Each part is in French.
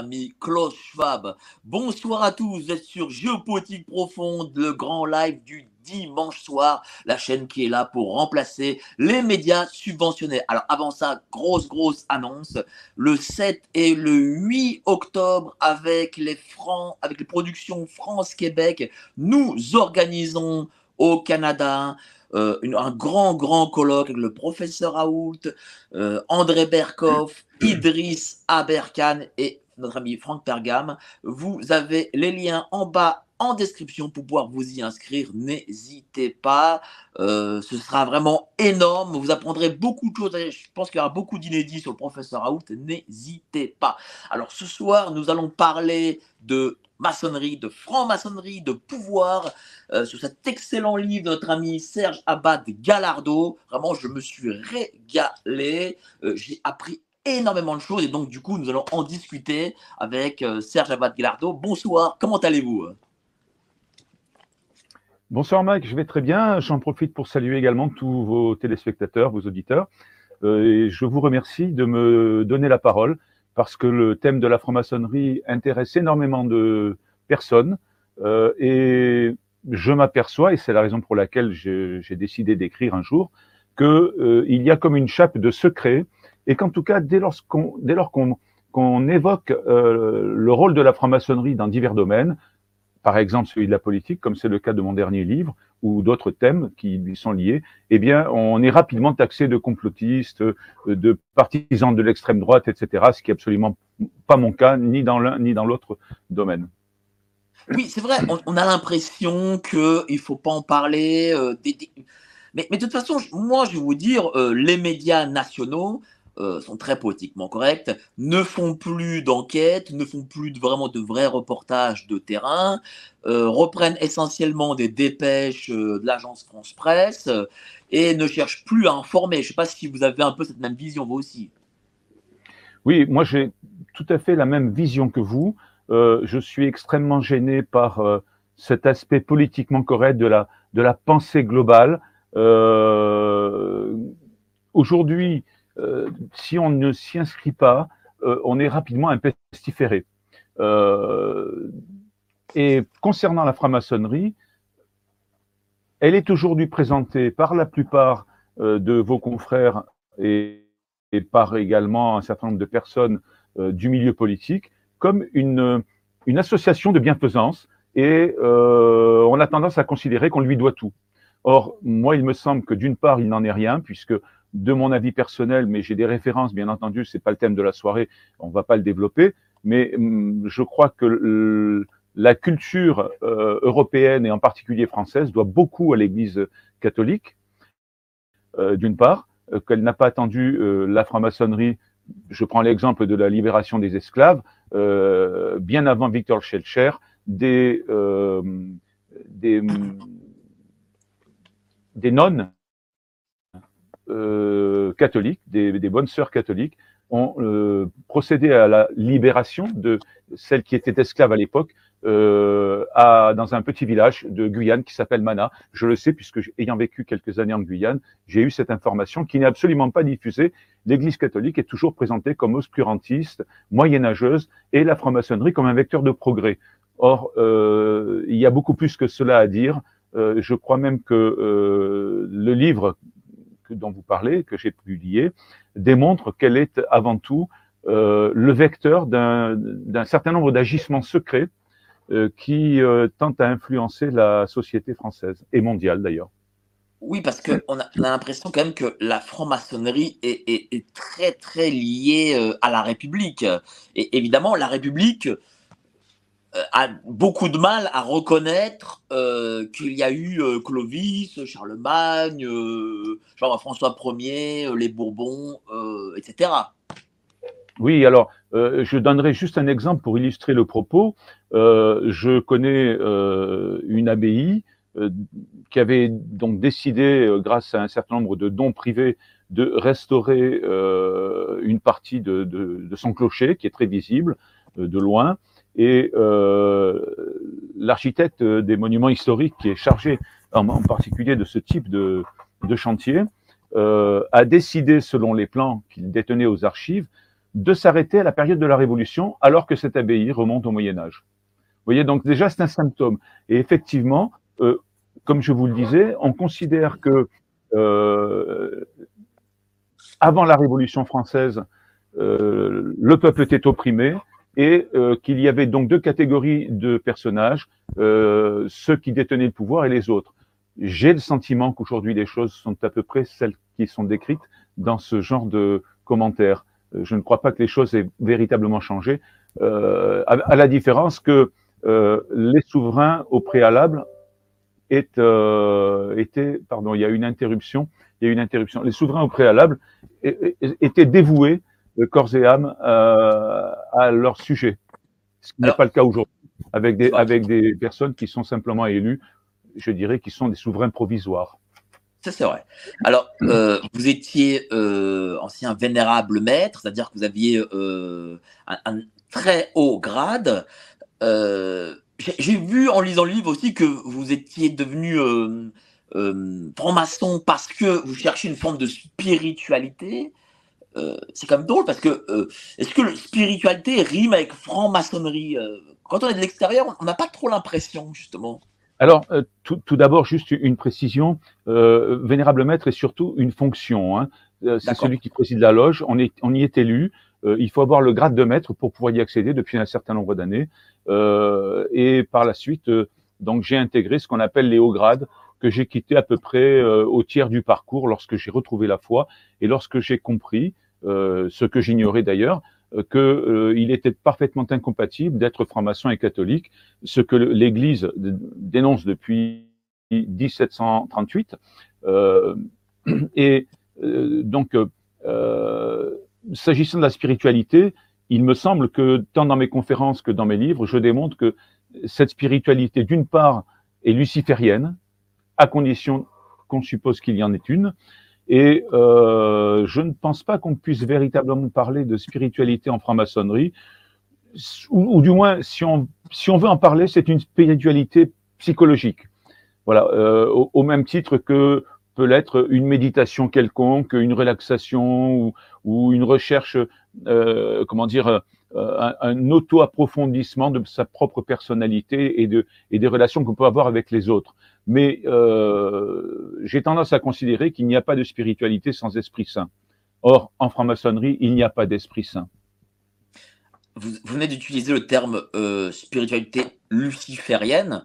Ami Klaus Schwab. Bonsoir à tous, vous êtes sur Géopolitique Profonde, le grand live du dimanche soir, la chaîne qui est là pour remplacer les médias subventionnés. Alors avant ça, grosse, grosse annonce, le 7 et le 8 octobre, avec les, francs, avec les productions France-Québec, nous organisons au Canada euh, une- un grand, grand colloque avec le professeur Raoult, euh, André Berkoff, Idriss Aberkan et notre ami Franck Pergam. Vous avez les liens en bas en description pour pouvoir vous y inscrire. N'hésitez pas. Euh, ce sera vraiment énorme. Vous apprendrez beaucoup de choses. Je pense qu'il y aura beaucoup d'inédits sur le professeur Raoult. N'hésitez pas. Alors ce soir, nous allons parler de maçonnerie, de franc-maçonnerie, de pouvoir, euh, sur cet excellent livre de notre ami Serge Abad Gallardo. Vraiment, je me suis régalé. Euh, J'ai appris énormément de choses et donc du coup, nous allons en discuter avec euh, Serge Abad Gallardo. Bonsoir, comment allez-vous? Bonsoir Mike, je vais très bien. J'en profite pour saluer également tous vos téléspectateurs, vos auditeurs. Euh, je vous remercie de me donner la parole parce que le thème de la franc-maçonnerie intéresse énormément de personnes. Euh, et je m'aperçois, et c'est la raison pour laquelle j'ai décidé d'écrire un jour, qu'il euh, y a comme une chape de secret et qu'en tout cas, dès lors qu'on dès lors qu'on qu'on évoque euh, le rôle de la franc-maçonnerie dans divers domaines, par exemple celui de la politique, comme c'est le cas de mon dernier livre, ou d'autres thèmes qui lui sont liés, eh bien, on est rapidement taxé de complotiste, euh, de partisan de l'extrême droite, etc., ce qui est absolument pas mon cas, ni dans l'un ni dans l'autre domaine. Oui, c'est vrai, on, a l'impression qu'il ne faut pas en parler. euh, Mais, de toute façon, moi, je vais vous dire, les médias nationaux euh, sont très politiquement corrects, ne font plus d'enquêtes, ne font plus de, vraiment de vrais reportages de terrain, euh, reprennent essentiellement des dépêches euh, de l'agence France Presse et ne cherchent plus à informer. Je ne sais pas si vous avez un peu cette même vision, vous aussi. Oui, moi j'ai tout à fait la même vision que vous. Je suis extrêmement gêné par cet aspect politiquement correct de la, de la pensée globale. Aujourd'hui, si on ne s'y inscrit pas, euh, on est rapidement un. Euh, et concernant la franc-maçonnerie, elle est aujourd'hui présentée par la plupart euh, de vos confrères et, par également un certain nombre de personnes euh, du milieu politique comme une, une association de bienfaisance et euh, on a tendance à considérer qu'on lui doit tout. Or, moi, il me semble que d'une part, il n'en est rien, puisque de mon avis personnel, mais j'ai des références, bien entendu, c'est pas le thème de la soirée, on va pas le développer, mais hum, je crois que la culture euh, européenne et en particulier française doit beaucoup à l'Église catholique, euh, d'une part, euh, qu'elle n'a pas attendu la franc-maçonnerie. Je prends l'exemple de la libération des esclaves, bien avant Victor euh, des, des nonnes euh, catholiques, des, bonnes sœurs catholiques, ont euh, procédé à la libération de celles qui étaient esclaves à l'époque euh, à, dans un petit village de Guyane qui s'appelle Mana. Je le sais puisque, ayant vécu quelques années en Guyane, j'ai eu cette information qui n'est absolument pas diffusée. L'Église catholique est toujours présentée comme obscurantiste, moyenâgeuse, et la franc-maçonnerie comme un vecteur de progrès. Or, euh, il y a beaucoup plus que cela à dire. Euh, je crois même que le livre dont vous parlez, que j'ai publié, démontre qu'elle est avant tout euh, le vecteur d'un certain nombre d'agissements secrets euh, qui euh, tentent à influencer la société française et mondiale d'ailleurs. Oui, parce qu'on a, on a l'impression quand même que la franc-maçonnerie est, est- est très très liée euh, à la République. Et évidemment, la République a beaucoup de mal à reconnaître euh, qu'il y a eu euh, Clovis, Charlemagne, euh, Jean-François Ier, euh, les Bourbons, euh, etc. Oui, alors euh, je donnerai juste un exemple pour illustrer le propos. Euh, je connais euh, une abbaye euh, qui avait donc décidé, euh, grâce à un certain nombre de dons privés, de restaurer euh, une partie de, son clocher, qui est très visible euh, de loin. Et euh, l'architecte des monuments historiques, qui est chargé en, particulier de ce type de, chantier, euh, a décidé, selon les plans qu'il détenait aux archives, de s'arrêter à la période de la Révolution, alors que cette abbaye remonte au Moyen Âge. Vous voyez, donc déjà, c'est un symptôme. Et effectivement, euh, comme je vous le disais, on considère que euh, avant la Révolution française, le peuple était opprimé et euh, qu'il y avait donc deux catégories de personnages, euh, ceux qui détenaient le pouvoir et les autres. J'ai le sentiment qu'aujourd'hui les choses sont à peu près celles qui sont décrites dans ce genre de commentaires. Euh, Je ne crois pas que les choses aient véritablement changé, euh, à, à la différence que euh, les souverains au préalable euh, étaient, pardon, il y a une interruption, il y a une interruption. Les souverains au préalable étaient dévoués corps et âme euh, à leur sujet, ce qui n'est pas le cas aujourd'hui, avec des, avec des personnes qui sont simplement élues, je dirais, qui sont des souverains provisoires. Ça, c'est vrai. Alors, euh, vous étiez euh, ancien vénérable maître, c'est-à-dire que vous aviez euh, un, un très haut grade. Euh, J'ai vu en lisant le livre aussi que vous étiez devenu euh, franc-maçon parce que vous cherchiez une forme de spiritualité. Euh, c'est quand même drôle parce que euh, est-ce que le spiritualité rime avec franc-maçonnerie Euh, Quand on est de l'extérieur, on n'a pas trop l'impression, justement. Alors, tout, tout d'abord, juste une précision. Vénérable maître est surtout une fonction. Hein. C'est celui qui préside la loge. On, est, on y est élu. Il faut avoir le grade de maître pour pouvoir y accéder depuis un certain nombre d'années. Et par la suite, donc j'ai intégré ce qu'on appelle les hauts grades que j'ai quitté à peu près euh, au tiers du parcours lorsque j'ai retrouvé la foi et lorsque j'ai compris, euh, ce que j'ignorais d'ailleurs, euh, que euh, il était parfaitement incompatible d'être franc-maçon et catholique, ce que l'Église dénonce depuis 1738. Euh, et euh, donc, euh, s'agissant de la spiritualité, il me semble que tant dans mes conférences que dans mes livres, je démontre que cette spiritualité, d'une part, est luciférienne, à condition qu'on suppose qu'il y en ait une. Et euh, je ne pense pas qu'on puisse véritablement parler de spiritualité en franc-maçonnerie, ou, du moins, si on, si on veut en parler, c'est une spiritualité psychologique. Voilà, euh, au, même titre que peut l'être une méditation quelconque, une relaxation ou, une recherche, euh, comment dire, un, un auto-approfondissement de sa propre personnalité et, de, et des relations qu'on peut avoir avec les autres. Mais euh, j'ai tendance à considérer qu'il n'y a pas de spiritualité sans Esprit Saint. Or, en franc-maçonnerie, il n'y a pas d'Esprit Saint. Vous, vous venez d'utiliser le terme euh, spiritualité luciférienne.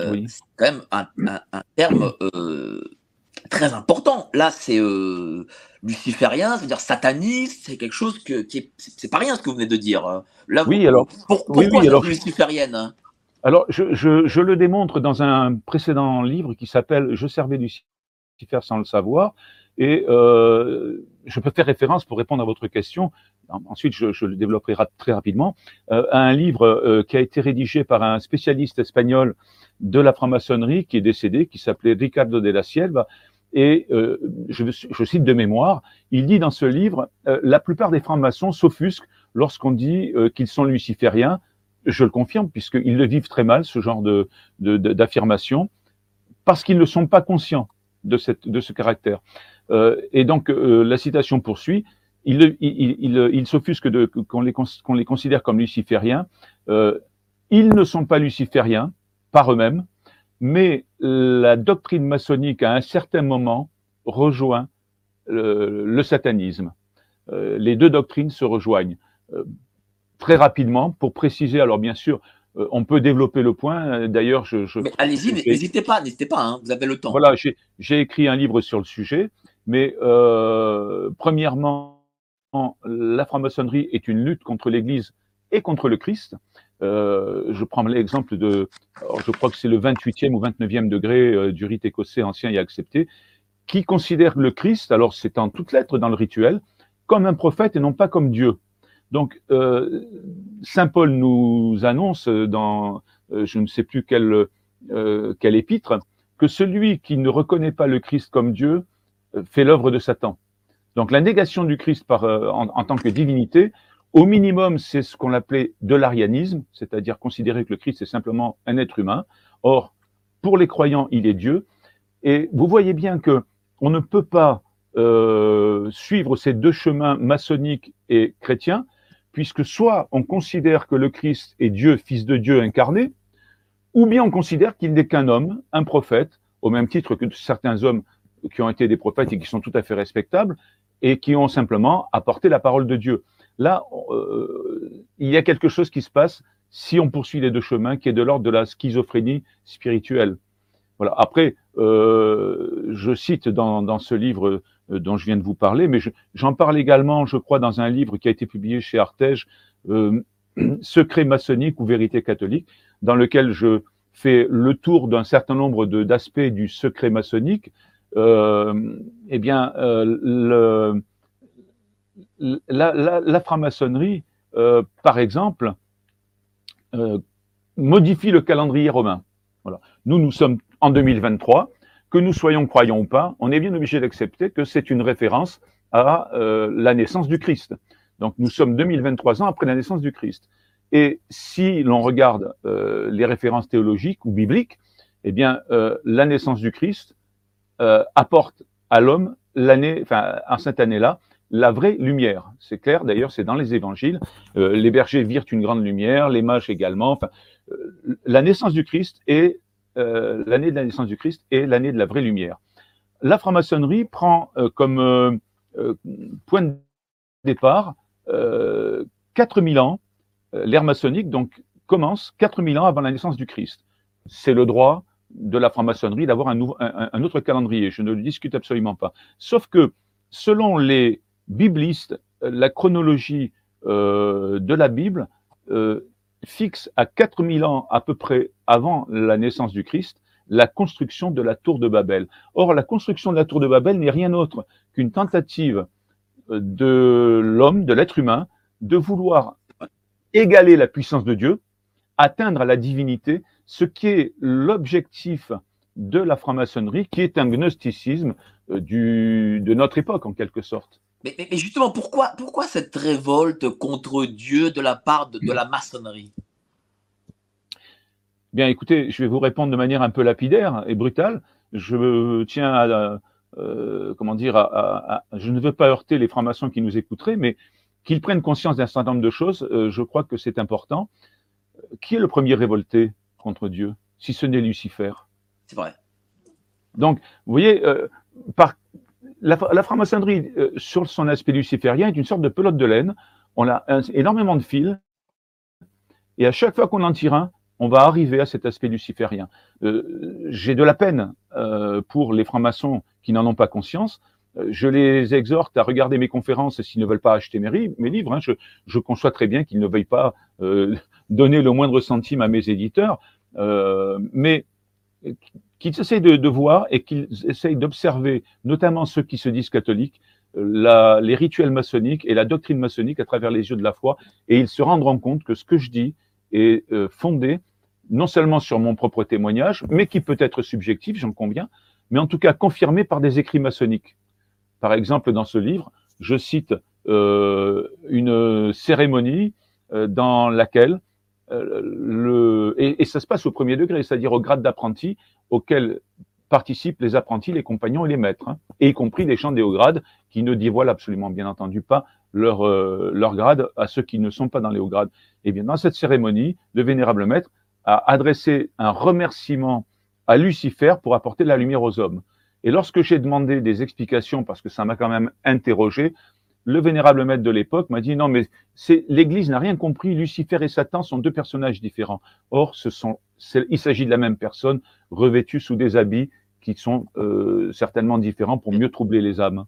Euh, Oui. C'est quand même un, un- un terme très important. Là, c'est luciférien, c'est-à-dire sataniste, c'est quelque chose que, qui est. C'est pas rien ce que vous venez de dire. hein. Là, Oui, vous- alors- pour- oui, pourquoi oui, alors- c'est luciférienne hein? Alors, je, le démontre dans un précédent livre qui s'appelle Je servais Lucifer sans le savoir. Et euh, je peux faire référence pour répondre à votre question. En- Ensuite, je, je le développerai ra- très rapidement. Euh, à un livre euh, qui a été rédigé par un spécialiste espagnol de la franc-maçonnerie qui est décédé, qui s'appelait Ricardo de la Sielva. Et euh, je, je cite de mémoire, il dit dans ce livre, euh, la plupart des francs-maçons s'offusquent lorsqu'on dit qu'ils sont lucifériens. Je le confirme, puisqu'ils le vivent très mal, ce genre de, d'affirmation, parce qu'ils ne sont pas conscients de, cette, de ce caractère. Euh, et donc, euh, la citation poursuit, ils il, il, s'offusquent qu'on, les, qu'on les considère comme lucifériens. Euh, ils ne sont pas lucifériens par eux-mêmes, mais la doctrine maçonnique, à un certain moment, rejoint le, satanisme. Euh, les deux doctrines se rejoignent. Euh, très rapidement, pour préciser, alors bien sûr, euh, on peut développer le point. D'ailleurs, je. je mais allez-y, n'hésitez pas, n'hésitez pas, hein, vous avez le temps. Voilà, j'ai écrit un livre sur le sujet, mais euh, premièrement, la franc-maçonnerie est une lutte contre l'Église et contre le Christ. Euh, je prends l'exemple de, je crois que c'est le 28e ou 29e degré euh, du rite écossais ancien et accepté, qui considère le Christ, alors c'est en toutes lettres dans le rituel, comme un prophète et non pas comme Dieu. Donc, euh, Saint Paul nous annonce dans, euh, je ne sais plus quel, euh, épître, que celui qui ne reconnaît pas le Christ comme Dieu fait l'œuvre de Satan. Donc, la négation du Christ en, en, tant que divinité, au minimum, c'est ce qu'on appelait de l'arianisme, c'est-à-dire considérer que le Christ est simplement un être humain. Or, pour les croyants, il est Dieu. Et vous voyez bien que on ne peut pas euh, suivre ces deux chemins maçonniques et chrétiens puisque soit on considère que le Christ est Dieu, fils de Dieu incarné, ou bien on considère qu'il n'est qu'un homme, un prophète, au même titre que certains hommes qui ont été des prophètes et qui sont tout à fait respectables, et qui ont simplement apporté la parole de Dieu. Là, euh, il y a quelque chose qui se passe si on poursuit les deux chemins, qui est de l'ordre de la schizophrénie spirituelle. Voilà. Après, euh, je cite dans, ce livre dont je viens de vous parler, mais j'en parle également, je crois, dans un livre qui a été publié chez Artege, euh, Secret maçonnique ou vérité catholique, dans lequel je fais le tour d'un certain nombre d'aspects du secret maçonnique. Euh, eh bien, euh, le, la, la, la franc-maçonnerie, euh, par exemple, modifie le calendrier romain. Voilà. Nous, nous sommes en 2023 que nous soyons croyants ou pas, on est bien obligé d'accepter que c'est une référence à euh, la naissance du Christ. Donc nous sommes 2023 ans après la naissance du Christ. Et si l'on regarde euh, les références théologiques ou bibliques, eh bien euh, la naissance du Christ euh, apporte à l'homme l'année, enfin en cette année-là, la vraie lumière. C'est clair, d'ailleurs, c'est dans les évangiles. Euh, les bergers virent une grande lumière, les mages également. Enfin, euh, la naissance du Christ est euh, l'année de la naissance du Christ et l'année de la vraie lumière. La franc-maçonnerie prend euh, comme euh, point de départ 4000 ans, l'ère maçonnique donc commence 4000 ans avant la naissance du Christ. C'est le droit de la franc-maçonnerie d'avoir un, autre calendrier, je ne le discute absolument pas. Sauf que selon les biblistes, la chronologie de la Bible fixe à 4000 ans à peu près avant la naissance du Christ la construction de la tour de Babel. Or, la construction de la tour de Babel n'est rien autre qu'une tentative euh, de l'homme, de l'être humain, de vouloir égaler la puissance de Dieu, atteindre la divinité, ce qui est l'objectif de la franc-maçonnerie, qui est un gnosticisme euh, de notre époque en quelque sorte. Mais, mais, justement, pourquoi, pourquoi cette révolte contre Dieu de la part de, de la maçonnerie? Bien, écoutez, je vais vous répondre de manière un peu lapidaire et brutale. Je tiens à, euh, comment dire, à, à, à, je ne veux pas heurter les francs-maçons qui nous écouteraient, mais qu'ils prennent conscience d'un certain nombre de choses. Euh, je crois que c'est important. Qui est le premier révolté contre Dieu, si ce n'est Lucifer? C'est vrai. Donc, vous voyez, euh, par la, franc-maçonnerie, euh, sur son aspect luciférien, est une sorte de pelote de laine. On a un, énormément de fils, et à chaque fois qu'on en tire un, on va arriver à cet aspect luciférien. Euh, J'ai de la peine euh, pour les francs-maçons qui n'en ont pas conscience. Je les exhorte à regarder mes conférences s'ils ne veulent pas acheter mes, livres. Hein. Je, je, conçois très bien qu'ils ne veuillent pas donner le moindre centime à mes éditeurs, mais qu'ils essayent de, voir et qu'ils essayent d'observer, notamment ceux qui se disent catholiques, la, les rituels maçonniques et la doctrine maçonnique à travers les yeux de la foi, et ils se rendront compte que ce que je dis est euh, fondé non seulement sur mon propre témoignage, mais qui peut être subjectif, j'en conviens, mais en tout cas confirmé par des écrits maçonniques. Par exemple, dans ce livre, je cite euh, une cérémonie euh, dans laquelle euh, le et, ça se passe au premier degré, c'est-à-dire au grade d'apprenti auquel participent les apprentis, les compagnons et les maîtres, hein, y compris les chants des grades qui ne dévoilent absolument, bien entendu, pas leur, euh, leur grade à ceux qui ne sont pas dans les hauts grades. Et eh bien, dans cette cérémonie, le vénérable maître a adressé un remerciement à Lucifer pour apporter la lumière aux hommes. Et lorsque j'ai demandé des explications, parce que ça m'a quand même interrogé, le vénérable maître de l'époque m'a dit non, mais c'est l'Église n'a rien compris. Lucifer et Satan sont deux personnages différents. Or, ce sont, il s'agit de la même personne revêtue sous des habits qui sont euh, certainement différents pour mieux troubler les âmes.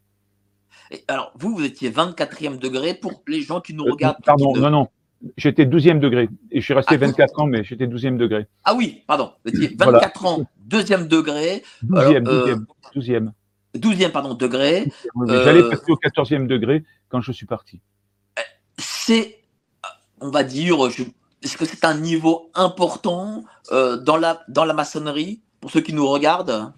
alors, vous, vous étiez 24e degré pour les gens qui nous euh, regardent. pardon, non, non. J'étais 12e degré. Et je suis resté 24 ah, ans, mais j'étais 12e degré. Ah oui, pardon. Vous étiez 24 ans, deuxième degré. 12e, 12e, 12e. 12e pardon, degré. J'allais euh, passer au 14e degré quand je suis parti. C'est, on va dire, est-ce que c'est un niveau important euh, dans, la, dans la maçonnerie pour ceux qui nous regardent?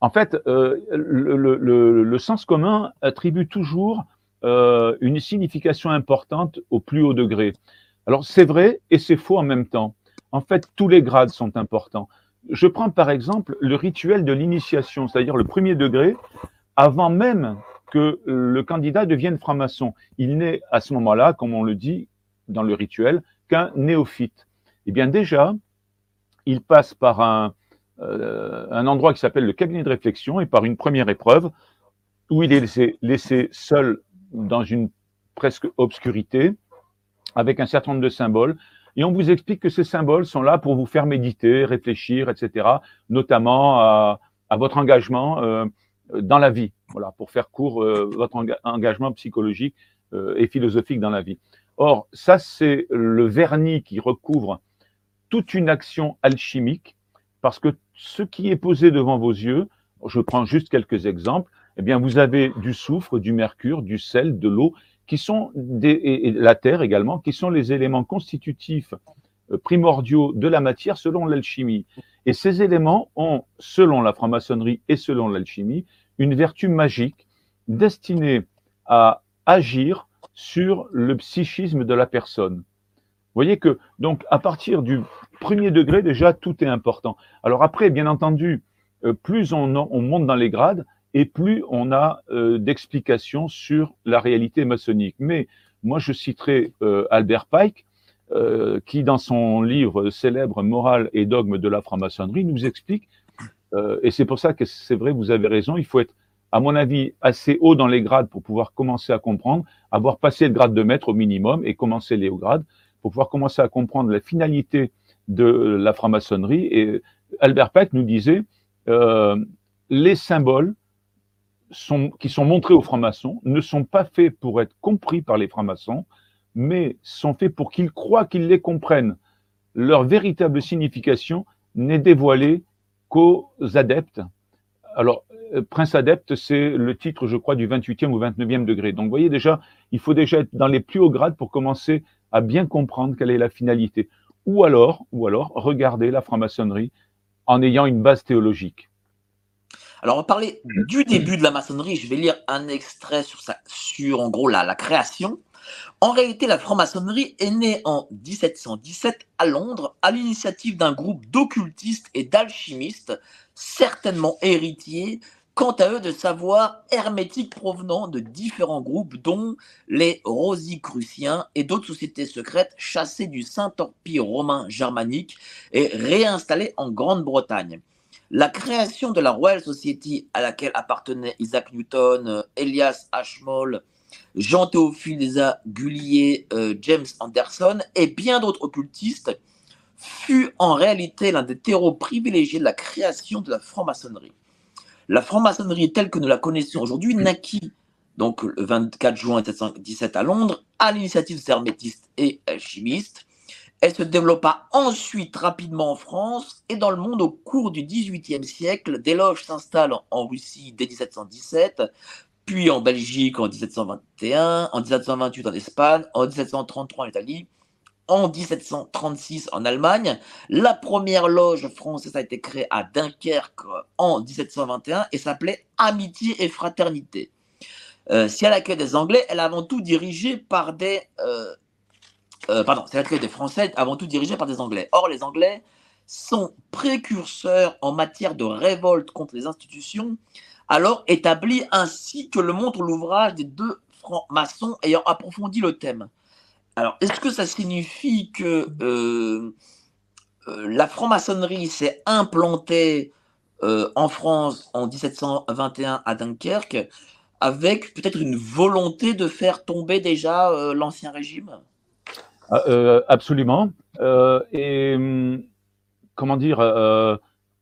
En fait, euh, le, sens commun attribue toujours une signification importante au plus haut degré. Alors c'est vrai et c'est faux en même temps. En fait, tous les grades sont importants je prends par exemple le rituel de l'initiation, c'est-à-dire le premier degré, avant même que le candidat devienne franc-maçon. Il n'est à ce moment-là, comme on le dit dans le rituel, qu'un néophyte. Eh bien déjà, il passe par un, euh, endroit qui s'appelle le cabinet de réflexion et par une première épreuve où il est laissé seul dans une presque obscurité avec un certain nombre de symboles et on vous explique que ces symboles sont là pour vous faire méditer, réfléchir, etc., notamment à, votre engagement euh, dans la vie, voilà, pour faire court euh, votre engagement psychologique euh, et philosophique dans la vie. Or, ça, c'est le vernis qui recouvre toute une action alchimique, parce que ce qui est posé devant vos yeux, je prends juste quelques exemples, eh bien, vous avez du soufre, du mercure, du sel, de l'eau, qui sont et la terre également, qui sont les éléments constitutifs euh, primordiaux de la matière selon l'alchimie. Et ces éléments ont, selon la franc-maçonnerie et selon l'alchimie, une vertu magique destinée à agir sur le psychisme de la personne. Vous voyez que, donc, à partir du premier degré, déjà, tout est important. Alors après, bien entendu, euh, plus on monte dans les grades, et plus on a euh, d'explications sur la réalité maçonnique. Mais moi, je citerai euh, Albert Pike, euh, qui, dans son livre célèbre Morale et dogme de la franc-maçonnerie, nous explique, et c'est pour ça que c'est vrai, vous avez raison, il faut être, à mon avis, assez haut dans les grades pour pouvoir commencer à comprendre, avoir passé le grade de maître au minimum et commencer les hauts grades, pour pouvoir commencer à comprendre la finalité de la franc-maçonnerie. Et Albert Pike nous disait, les symboles qui sont montrés aux francs-maçons ne sont pas faits pour être compris par les francs-maçons, mais sont faits pour qu'ils croient qu'ils les comprennent. Leur véritable signification n'est dévoilée qu'aux adeptes. Alors, euh, Prince adepte, c'est le titre, je crois, du 28e ou 29e degré. Donc, vous voyez déjà, il faut déjà être dans les plus hauts grades pour commencer à bien comprendre quelle est la finalité. Ou alors, ou alors, regarder la franc-maçonnerie en ayant une base théologique. Alors, on va parler mm. du début de la maçonnerie. Je vais lire un extrait sur, sur en gros, la, la création. En réalité, la franc-maçonnerie est née en 1717 à Londres à l'initiative d'un groupe d'occultistes et d'alchimistes, certainement héritiers, quant à eux, de savoirs hermétiques provenant de différents groupes, dont les Rosicruciens et d'autres sociétés secrètes chassées du Saint-Empire romain germanique et réinstallées en Grande-Bretagne. La création de la Royal Society à laquelle appartenaient Isaac Newton, euh, Elias Ashmole, Jean-Théophile Gullier, euh, James Anderson et bien d'autres occultistes fut en réalité l'un des terreaux privilégiés de la création de la franc-maçonnerie. La franc-maçonnerie telle que nous la connaissons aujourd'hui naquit donc le 24 juin 1717 à Londres à l'initiative des hermétistes et alchimistes elle se développa ensuite rapidement en France et dans le monde au cours du XVIIIe siècle. Des loges s'installent en Russie dès 1717, puis en Belgique en 1721, en 1728 en Espagne, en 1733 en Italie, en 1736 en Allemagne. La première loge française a été créée à Dunkerque en 1721 et s'appelait Amitié et Fraternité. Euh, si elle accueille des Anglais, elle est avant tout dirigée par des euh, euh, pardon, c'est la des Français avant tout dirigée par des Anglais. Or, les Anglais sont précurseurs en matière de révolte contre les institutions, alors établis ainsi que le montre l'ouvrage des deux francs-maçons ayant approfondi le thème. Alors, est-ce que ça signifie que euh, euh, la franc-maçonnerie s'est implantée en France en 1721 à Dunkerque avec peut-être une volonté de faire tomber déjà l'ancien régime? Euh, Absolument. Euh, et hum, comment dire,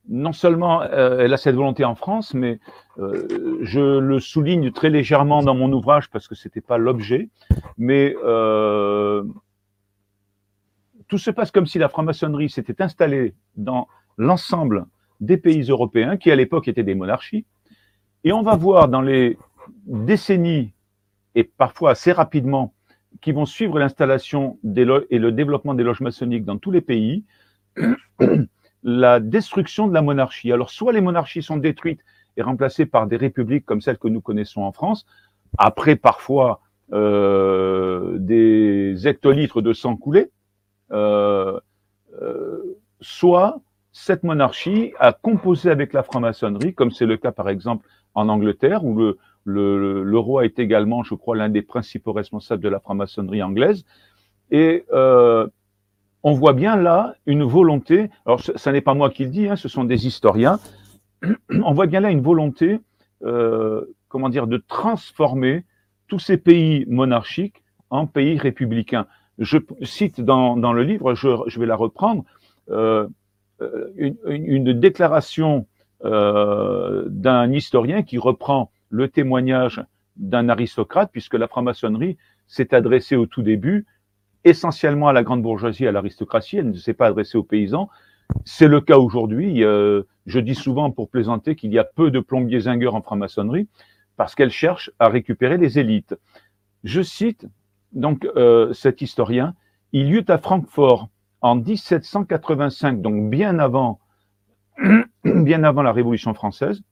non seulement elle a cette volonté en France, mais je le souligne très légèrement dans mon ouvrage parce que ce n'était pas l'objet, mais tout se passe comme si la franc-maçonnerie s'était installée dans l'ensemble des pays européens qui à l'époque étaient des monarchies. Et on va voir dans les décennies et parfois assez rapidement qui vont suivre l'installation et le développement des loges maçonniques dans tous les pays, la destruction de la monarchie. Alors, soit les monarchies sont détruites et remplacées par des républiques comme celles que nous connaissons en France, après parfois euh, des hectolitres de sang coulé, euh, euh, soit cette monarchie a composé avec la franc-maçonnerie, comme c'est le cas par exemple en Angleterre, où le, le, roi est également, je crois, l'un des principaux responsables de la franc-maçonnerie anglaise. Et euh, on voit bien là une volonté, alors ce, n'est pas moi qui le dis, hein, ce sont des historiens, on voit bien là une volonté, euh, comment dire, de transformer tous ces pays monarchiques en pays républicains. Je cite dans, le livre, je, vais la reprendre, euh, une, déclaration d'un historien qui reprend le témoignage d'un aristocrate, puisque la franc-maçonnerie s'est adressée au tout début essentiellement à la grande bourgeoisie, à l'aristocratie, elle ne s'est pas adressée aux paysans. C'est le cas aujourd'hui. Euh, je dis souvent pour plaisanter qu'il y a peu de plombiers zingueurs en franc-maçonnerie parce qu'elle cherche à récupérer les élites. Je cite donc euh, cet historien. Il y eut à Francfort en 1785, donc bien avant, bien avant la Révolution française,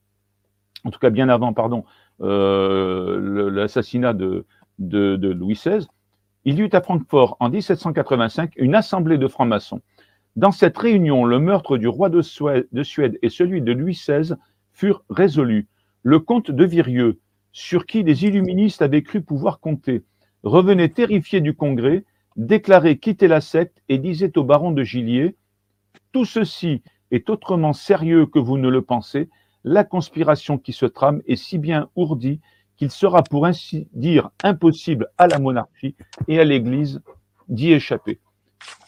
en tout cas bien avant, pardon, euh, l'assassinat de, Louis XVI, il y eut à Francfort en 1785 une assemblée de francs-maçons. Dans cette réunion, le meurtre du roi de Suède, et celui de Louis XVI furent résolus. Le comte de Virieux, sur qui les illuministes avaient cru pouvoir compter, revenait terrifié du congrès, déclarait quitter la secte et disait au baron de Gillier Tout ceci est autrement sérieux que vous ne le pensez, la conspiration qui se trame est si bien ourdie qu'il sera pour ainsi dire impossible à la monarchie et à l'Église d'y échapper.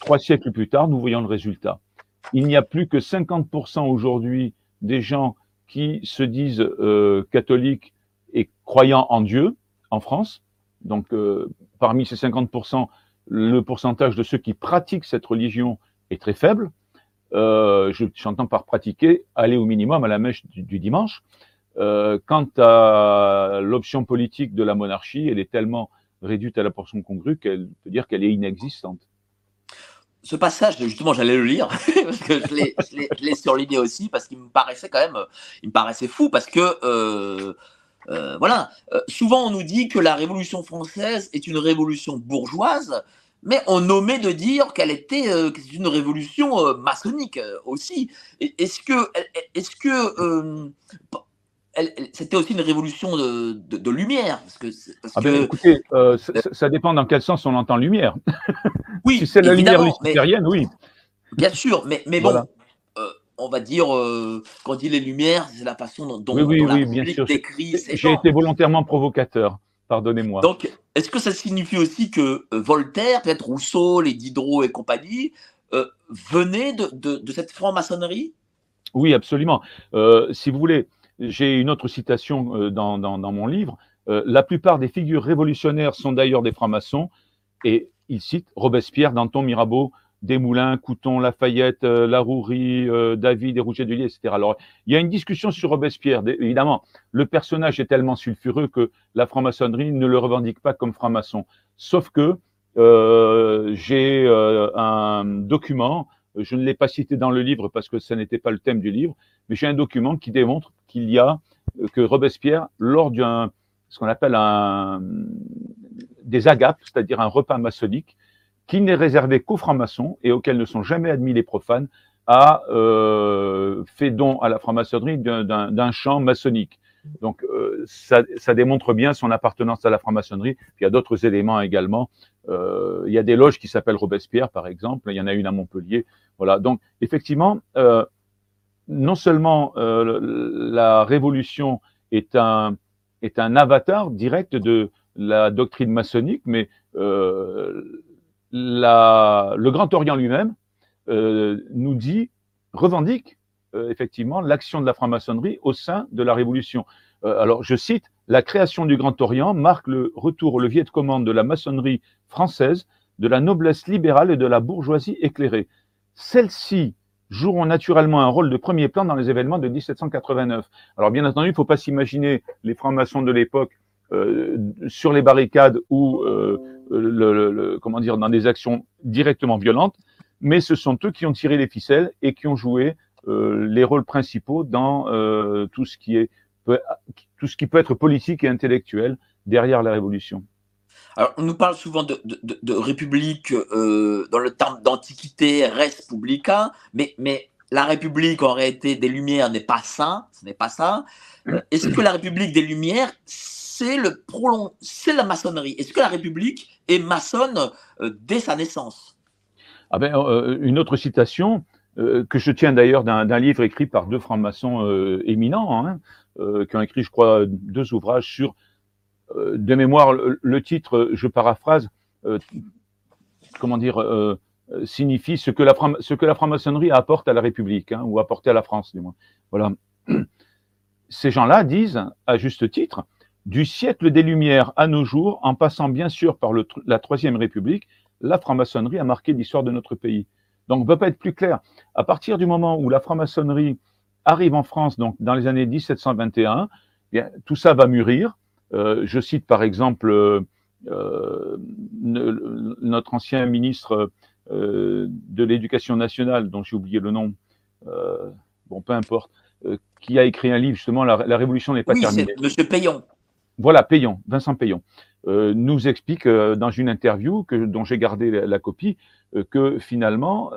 Trois siècles plus tard, nous voyons le résultat. Il n'y a plus que 50% aujourd'hui des gens qui se disent euh, catholiques et croyants en Dieu en France. Donc, euh, parmi ces 50%, le pourcentage de ceux qui pratiquent cette religion est très faible euh, j'entends par pratiquer, aller au minimum à la mèche du, dimanche. Euh, quant à l'option politique de la monarchie, elle est tellement réduite à la portion congrue qu'elle peut dire qu'elle est inexistante. Ce passage, justement, j'allais le lire parce que je l'ai surligné aussi parce qu'il me paraissait quand même, il me paraissait fou parce que euh, euh voilà, souvent on nous dit que la Révolution française est une révolution bourgeoise, mais on nommait de dire qu'elle était euh, une révolution euh, maçonnique euh, aussi. Est-ce que, est-ce que c'était aussi une révolution de, de, lumière? Parce que, ah ben, écoutez, ça, dépend dans quel sens on entend lumière. Oui, si c'est la lumière luciférienne, oui. Bien sûr, mais, mais bon, on va dire, quand on dit les lumières, c'est la façon dont, oui, oui, la bien sûr. décrit. J'ai été volontairement provocateur. Pardonnez-moi. Donc, est-ce que ça signifie aussi que euh, Voltaire, peut-être Rousseau, les Diderot et compagnie, euh, venaient de, cette franc-maçonnerie? Oui, absolument. Euh, si vous voulez, j'ai une autre citation dans, mon livre. la plupart des figures révolutionnaires sont d'ailleurs des francs-maçons, et il cite Robespierre, Danton, Mirabeau, Desmoulins, Couton, Lafayette, euh, Larourie, euh, David et Rouget de etc. Alors, il y a une discussion sur Robespierre. Évidemment, le personnage est tellement sulfureux que la franc-maçonnerie ne le revendique pas comme franc-maçon. Sauf que euh, j'ai un document, je ne l'ai pas cité dans le livre parce que ce n'était pas le thème du livre, mais j'ai un document qui démontre qu'il y a que Robespierre, lors d'un ce qu'on appelle un des agapes, c'est-à-dire un repas maçonnique, qui n'est réservé qu'aux francs-maçons et auquel ne sont jamais admis les profanes, a euh, fait don à la franc-maçonnerie d'un champ maçonnique. Donc, euh, ça, ça, démontre bien son appartenance à la franc-maçonnerie. il y a d'autres éléments également. Euh, il y a des loges qui s'appellent Robespierre, par exemple. Il y en a une à Montpellier. Voilà. Donc, effectivement, euh, non seulement euh, la Révolution est un, est un avatar direct de la doctrine maçonnique, mais euh, le Grand Orient lui-même euh, nous dit, revendique euh, effectivement l'action de la franc-maçonnerie au sein de la Révolution. Euh, alors, je cite, la création du Grand Orient marque le retour au levier de commande de la maçonnerie française, de la noblesse libérale et de la bourgeoisie éclairée. Celle-ci joueront naturellement un rôle de premier plan dans les événements de 1789. Alors bien entendu, il ne faut pas s'imaginer les francs-maçons de l'époque sur les barricades ou euh, comment dire dans des actions directement violentes, mais ce sont eux qui ont tiré les ficelles et qui ont joué euh, les rôles principaux dans euh, tout ce qui est tout ce qui peut être politique et intellectuel derrière la révolution. Alors, on nous parle souvent de, république euh, dans le terme d'antiquité, res publica, mais, mais la république en réalité des Lumières n'est pas ça, ce n'est pas ça. Euh, Est-ce que la république des Lumières, c'est le prolong, c'est la maçonnerie Est-ce que la république est maçonne euh, dès sa naissance? Ah ben, euh, Une autre citation euh, que je tiens d'ailleurs d'un livre écrit par deux francs-maçons euh, éminents, hein, qui ont écrit, je crois, deux ouvrages sur euh, de mémoire, le, titre, je paraphrase, euh, comment dire, euh, signifie ce que la, la franc-maçonnerie apporte à la République, hein, ou apporté à la France, du moins. Voilà. Ces gens-là disent, à juste titre, du siècle des Lumières à nos jours, en passant bien sûr par le, la Troisième République, la franc-maçonnerie a marqué l'histoire de notre pays. Donc, on ne peut pas être plus clair. À partir du moment où la franc-maçonnerie arrive en France, donc dans les années 1721, eh bien, tout ça va mûrir. Euh, je cite par exemple euh, euh notre ancien ministre euh, de l'Éducation nationale, dont j'ai oublié le nom, bon, peu importe, qui a écrit un livre justement, La, la Révolution n'est pas oui, terminée. Monsieur Payon. Voilà, Payon, Vincent Payon, nous explique dans une interview que, dont j'ai gardé la, copie que finalement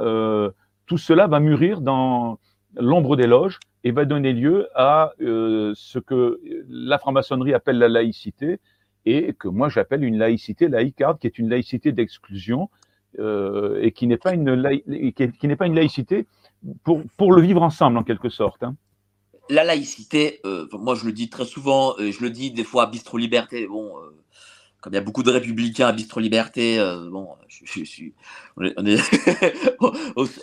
tout cela va mûrir dans l'ombre des loges et va donner lieu à euh, ce que la franc-maçonnerie appelle la laïcité et que moi j'appelle une laïcité laïcarde, qui est une laïcité d'exclusion euh, et qui n'est pas une qui, pas une laïcité pour, pour le vivre ensemble en quelque sorte. Hein. La laïcité, euh, moi je le dis très souvent, euh, je le dis des fois à Bistro Liberté, bon, euh, comme il y a beaucoup de républicains à Bistro Liberté, bon, je,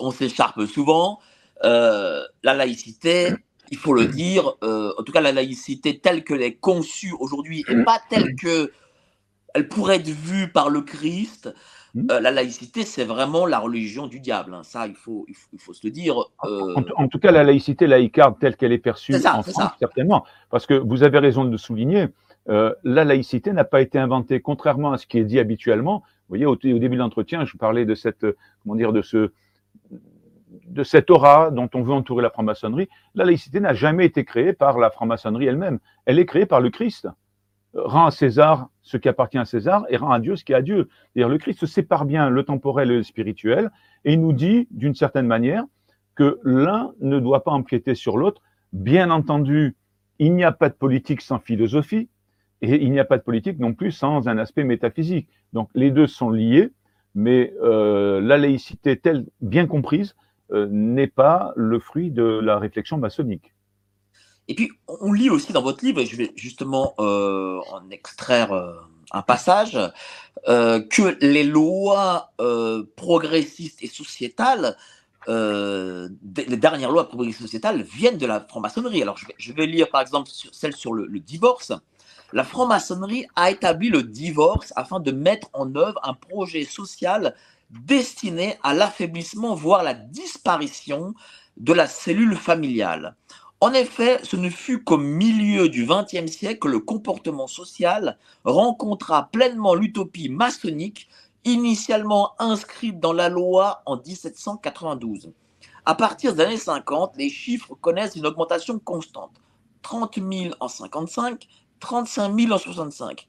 on, s'écharpe souvent. La laïcité, il faut le dire, en tout cas la laïcité telle qu'elle est conçue aujourd'hui et pas telle que elle pourrait être vue par le Christ. Euh, la laïcité, c'est vraiment la religion du diable. Hein. Ça, il faut, il faut, il faut se le dire. Euh. En, en, tout cas, la laïcité laïcarde telle qu'elle est perçue ça, en France, ça. certainement. Parce que vous avez raison de le souligner, euh, la laïcité n'a pas été inventée, contrairement à ce qui est dit habituellement. Vous voyez, au, au début de l'entretien, je parlais de cette, comment dire, de ce, de cette aura dont on veut entourer la franc-maçonnerie, la laïcité n'a jamais été créée par la franc-maçonnerie elle-même. Elle est créée par le Christ. Rend à César ce qui appartient à César et rend à Dieu ce qui est à Dieu. D'ailleurs, le Christ sépare bien le temporel et le spirituel et il nous dit, d'une certaine manière, que l'un ne doit pas empiéter sur l'autre. Bien entendu, il n'y a pas de politique sans philosophie et il n'y a pas de politique non plus sans un aspect métaphysique. Donc, les deux sont liés, mais euh, la laïcité telle bien comprise euh, n'est pas le fruit de la réflexion maçonnique. Et puis, on lit aussi dans votre livre, et je vais justement euh, en extraire euh, un passage, euh, que les lois progressistes et sociétales, les dernières lois progressistes et sociétales viennent de la franc-maçonnerie. Alors, je vais, je vais, lire par exemple sur, celle sur le, le divorce. La franc-maçonnerie a établi le divorce afin de mettre en œuvre un projet social destiné à l'affaiblissement, voire la disparition de la cellule familiale. En effet, ce ne fut qu'au milieu du XXe siècle que le comportement social rencontra pleinement l'utopie maçonnique initialement inscrite dans la loi en 1792. À partir des années 50, les chiffres connaissent une augmentation constante. 30 000 en 55, 35 000 en 65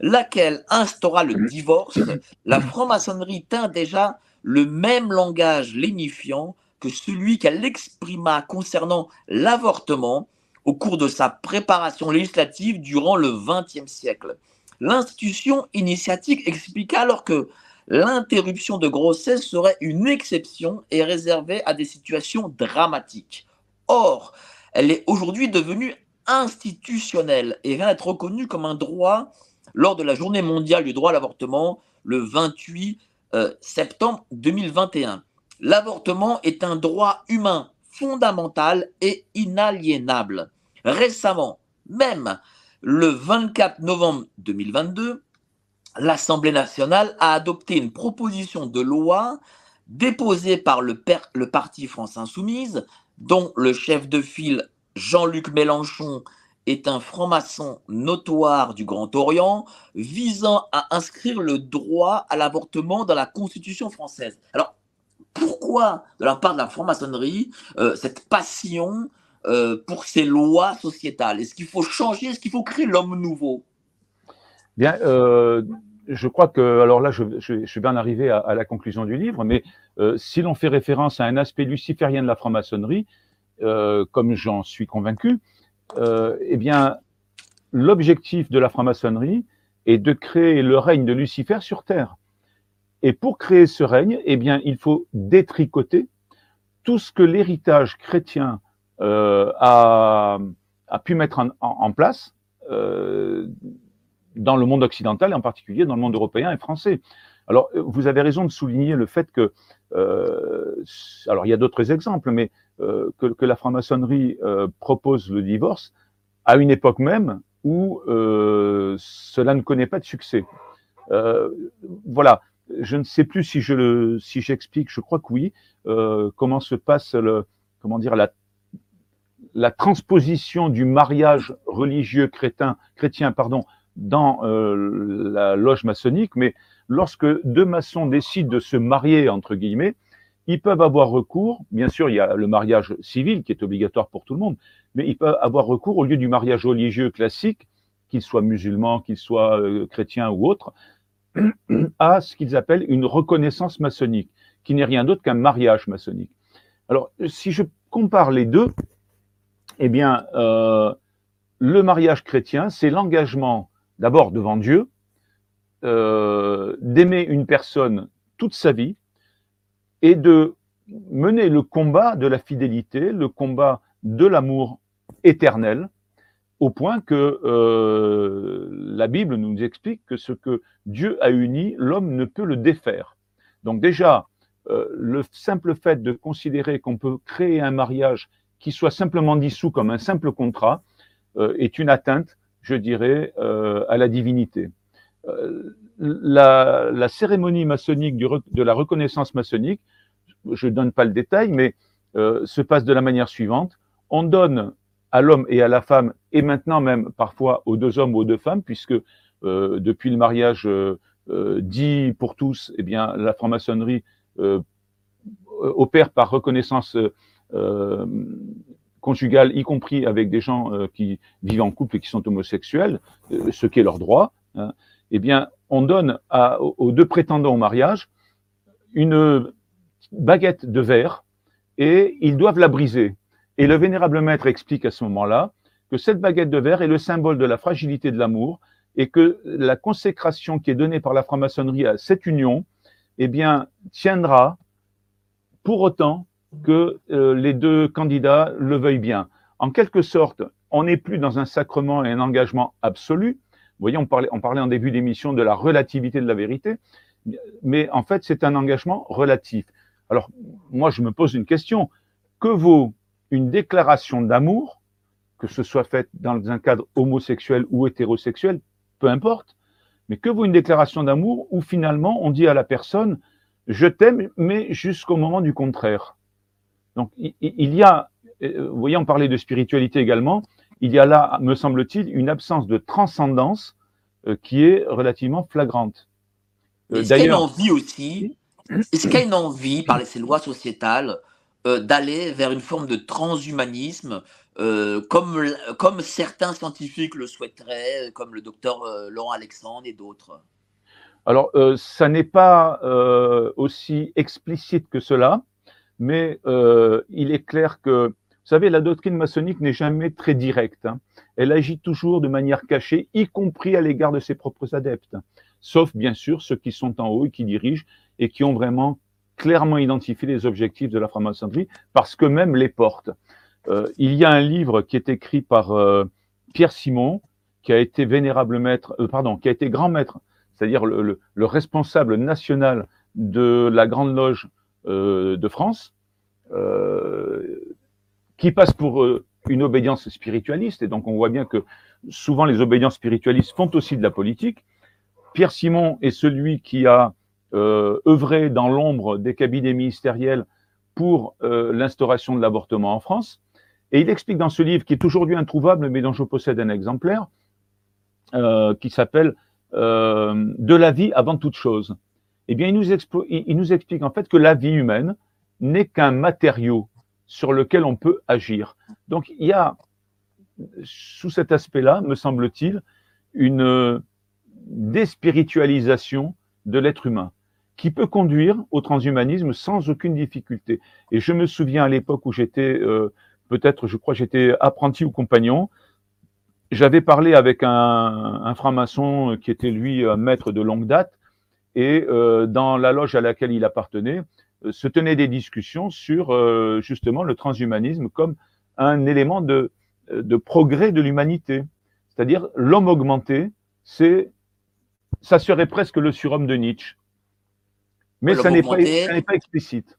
laquelle instaura le divorce, la franc-maçonnerie tint déjà le même langage lénifiant que celui qu'elle exprima concernant l'avortement au cours de sa préparation législative durant le XXe siècle. L'institution initiatique expliqua alors que l'interruption de grossesse serait une exception et réservée à des situations dramatiques. Or, elle est aujourd'hui devenue institutionnel et vient d'être reconnu comme un droit lors de la journée mondiale du droit à l'avortement le 28 euh, septembre 2021. L'avortement est un droit humain fondamental et inaliénable. Récemment, même le 24 novembre 2022, l'Assemblée nationale a adopté une proposition de loi déposée par le, Parti France Insoumise, dont le chef de file Jean-Luc Mélenchon est un franc-maçon notoire du Grand Orient, visant à inscrire le droit à l'avortement dans la Constitution française. Alors, pourquoi, de la part de la franc-maçonnerie, euh, cette passion euh, pour ces lois sociétales? Est-ce qu'il faut changer? Est-ce qu'il faut créer l'homme nouveau? Bien, euh, je crois que, alors là, je, vais bien arriver à, à, la conclusion du livre, mais si l'on fait référence à un aspect luciférien de la franc-maçonnerie, comme j'en suis convaincu, eh bien, l'objectif de la franc-maçonnerie est de créer le règne de Lucifer sur Terre. Et pour créer ce règne, eh bien, il faut détricoter tout ce que l'héritage chrétien euh, a, a, pu mettre en, place euh, dans le monde occidental et en particulier dans le monde européen et français. Alors, vous avez raison de souligner le fait que, euh, alors il y a d'autres exemples, mais euh, que, que, la franc-maçonnerie euh, propose le divorce à une époque même où euh, cela ne connaît pas de succès. voilà, je ne sais plus si je le, si j'explique, je crois que oui, comment se passe le, comment dire la la transposition du mariage religieux chrétien, chrétien pardon, dans euh, la loge maçonnique, mais lorsque deux maçons décident de se marier, entre guillemets, ils peuvent avoir recours, bien sûr, il y a le mariage civil qui est obligatoire pour tout le monde, mais ils peuvent avoir recours au lieu du mariage religieux classique, qu'il soit musulman, qu'il soit euh, chrétien ou autre, à ce qu'ils appellent une reconnaissance maçonnique, qui n'est rien d'autre qu'un mariage maçonnique. Alors, si je compare les deux, eh bien, euh, le mariage chrétien, c'est l'engagement d'abord devant Dieu, euh, d'aimer une personne toute sa vie, et de mener le combat de la fidélité, le combat de l'amour éternel, au point que euh, la Bible nous explique que ce que Dieu a uni, l'homme ne peut le défaire. Donc déjà, euh, le simple fait de considérer qu'on peut créer un mariage qui soit simplement dissous comme un simple contrat euh, est une atteinte, je dirais, euh, à la divinité. Euh, la, cérémonie maçonnique de la reconnaissance maçonnique, je ne donne pas le détail, mais se passe de la manière suivante. On donne à l'homme et à la femme, et maintenant même parfois aux deux hommes ou aux deux femmes, puisque euh, depuis le mariage euh, euh dit pour tous, eh bien, la franc-maçonnerie opère par reconnaissance conjugale, y compris avec des gens qui vivent en couple et qui sont homosexuels, ce qui est leur droit. Hein, eh bien, on donne aux deux prétendants au mariage une baguette de verre et ils doivent la briser. Et le vénérable maître explique à ce moment-là que cette baguette de verre est le symbole de la fragilité de l'amour et que la consécration qui est donnée par la franc-maçonnerie à cette union, eh bien, tiendra pour autant que euh, les deux candidats le veuillent bien. En quelque sorte, on n'est plus dans un sacrement et un engagement absolu, vous voyez, on parlait, on parlait en début d'émission de la relativité de la vérité, mais en fait, c'est un engagement relatif. Alors, moi, je me pose une question. Que vaut une déclaration d'amour, que ce soit faite dans un cadre homosexuel ou hétérosexuel, peu importe, mais que vaut une déclaration d'amour où finalement on dit à la personne, je t'aime, mais jusqu'au moment du contraire. Donc, il y a, euh, vous voyez, on parlait de spiritualité également, il y a là, me semble-t-il, une absence de transcendance euh, qui est relativement flagrante. Euh, est-ce qu'il y a une envie aussi, est-ce qu'il y a une envie par ces lois sociétales? Euh, d'aller vers une forme de transhumanisme euh, comme, comme certains scientifiques le souhaiteraient, comme le docteur euh, Laurent Alexandre et d'autres Alors, euh, ça n'est pas euh, aussi explicite que cela, mais il est clair que vous savez, la doctrine maçonnique n'est jamais très directe. Hein. Elle agit toujours de manière cachée, y compris à l'égard de ses propres adeptes, sauf bien sûr ceux qui sont en haut et qui dirigent et qui ont vraiment clairement identifié les objectifs de la franc-maçonnerie, parce que même les portent. Euh, il y a un livre qui est écrit par euh, Pierre Simon, qui a été vénérable maître, euh, pardon, qui a été grand maître, c'est-à-dire le, responsable national de la Grande Loge euh, de France, euh, qui passe pour une obédience spiritualiste, et donc on voit bien que souvent les obédiences spiritualistes font aussi de la politique. Pierre Simon est celui qui a œuvré dans l'ombre des cabinets ministériels pour l'instauration de l'avortement en France. Et il explique dans ce livre, qui est aujourd'hui introuvable, mais dont je possède un exemplaire, euh, qui s'appelle euh, De la vie avant toute chose. Eh bien, il nous, il nous explique en fait que la vie humaine n'est qu'un matériau sur lequel on peut agir. Donc, il y a, sous cet aspect-là, me semble-t-il, une déspiritualisation de l'être humain qui peut conduire au transhumanisme sans aucune difficulté. Et je me souviens à l'époque où j'étais euh, peut-être, je crois, j'étais apprenti ou compagnon. J'avais parlé avec un, franc-maçon qui était lui un maître de longue date, et euh, dans la loge à laquelle il appartenait, euh, se tenaient des discussions sur justement le transhumanisme comme un élément de, de progrès de l'humanité. C'est-à-dire l'homme augmenté, c'est, ça serait presque le surhomme de Nietzsche. Mais ça n'est pas, pas explicite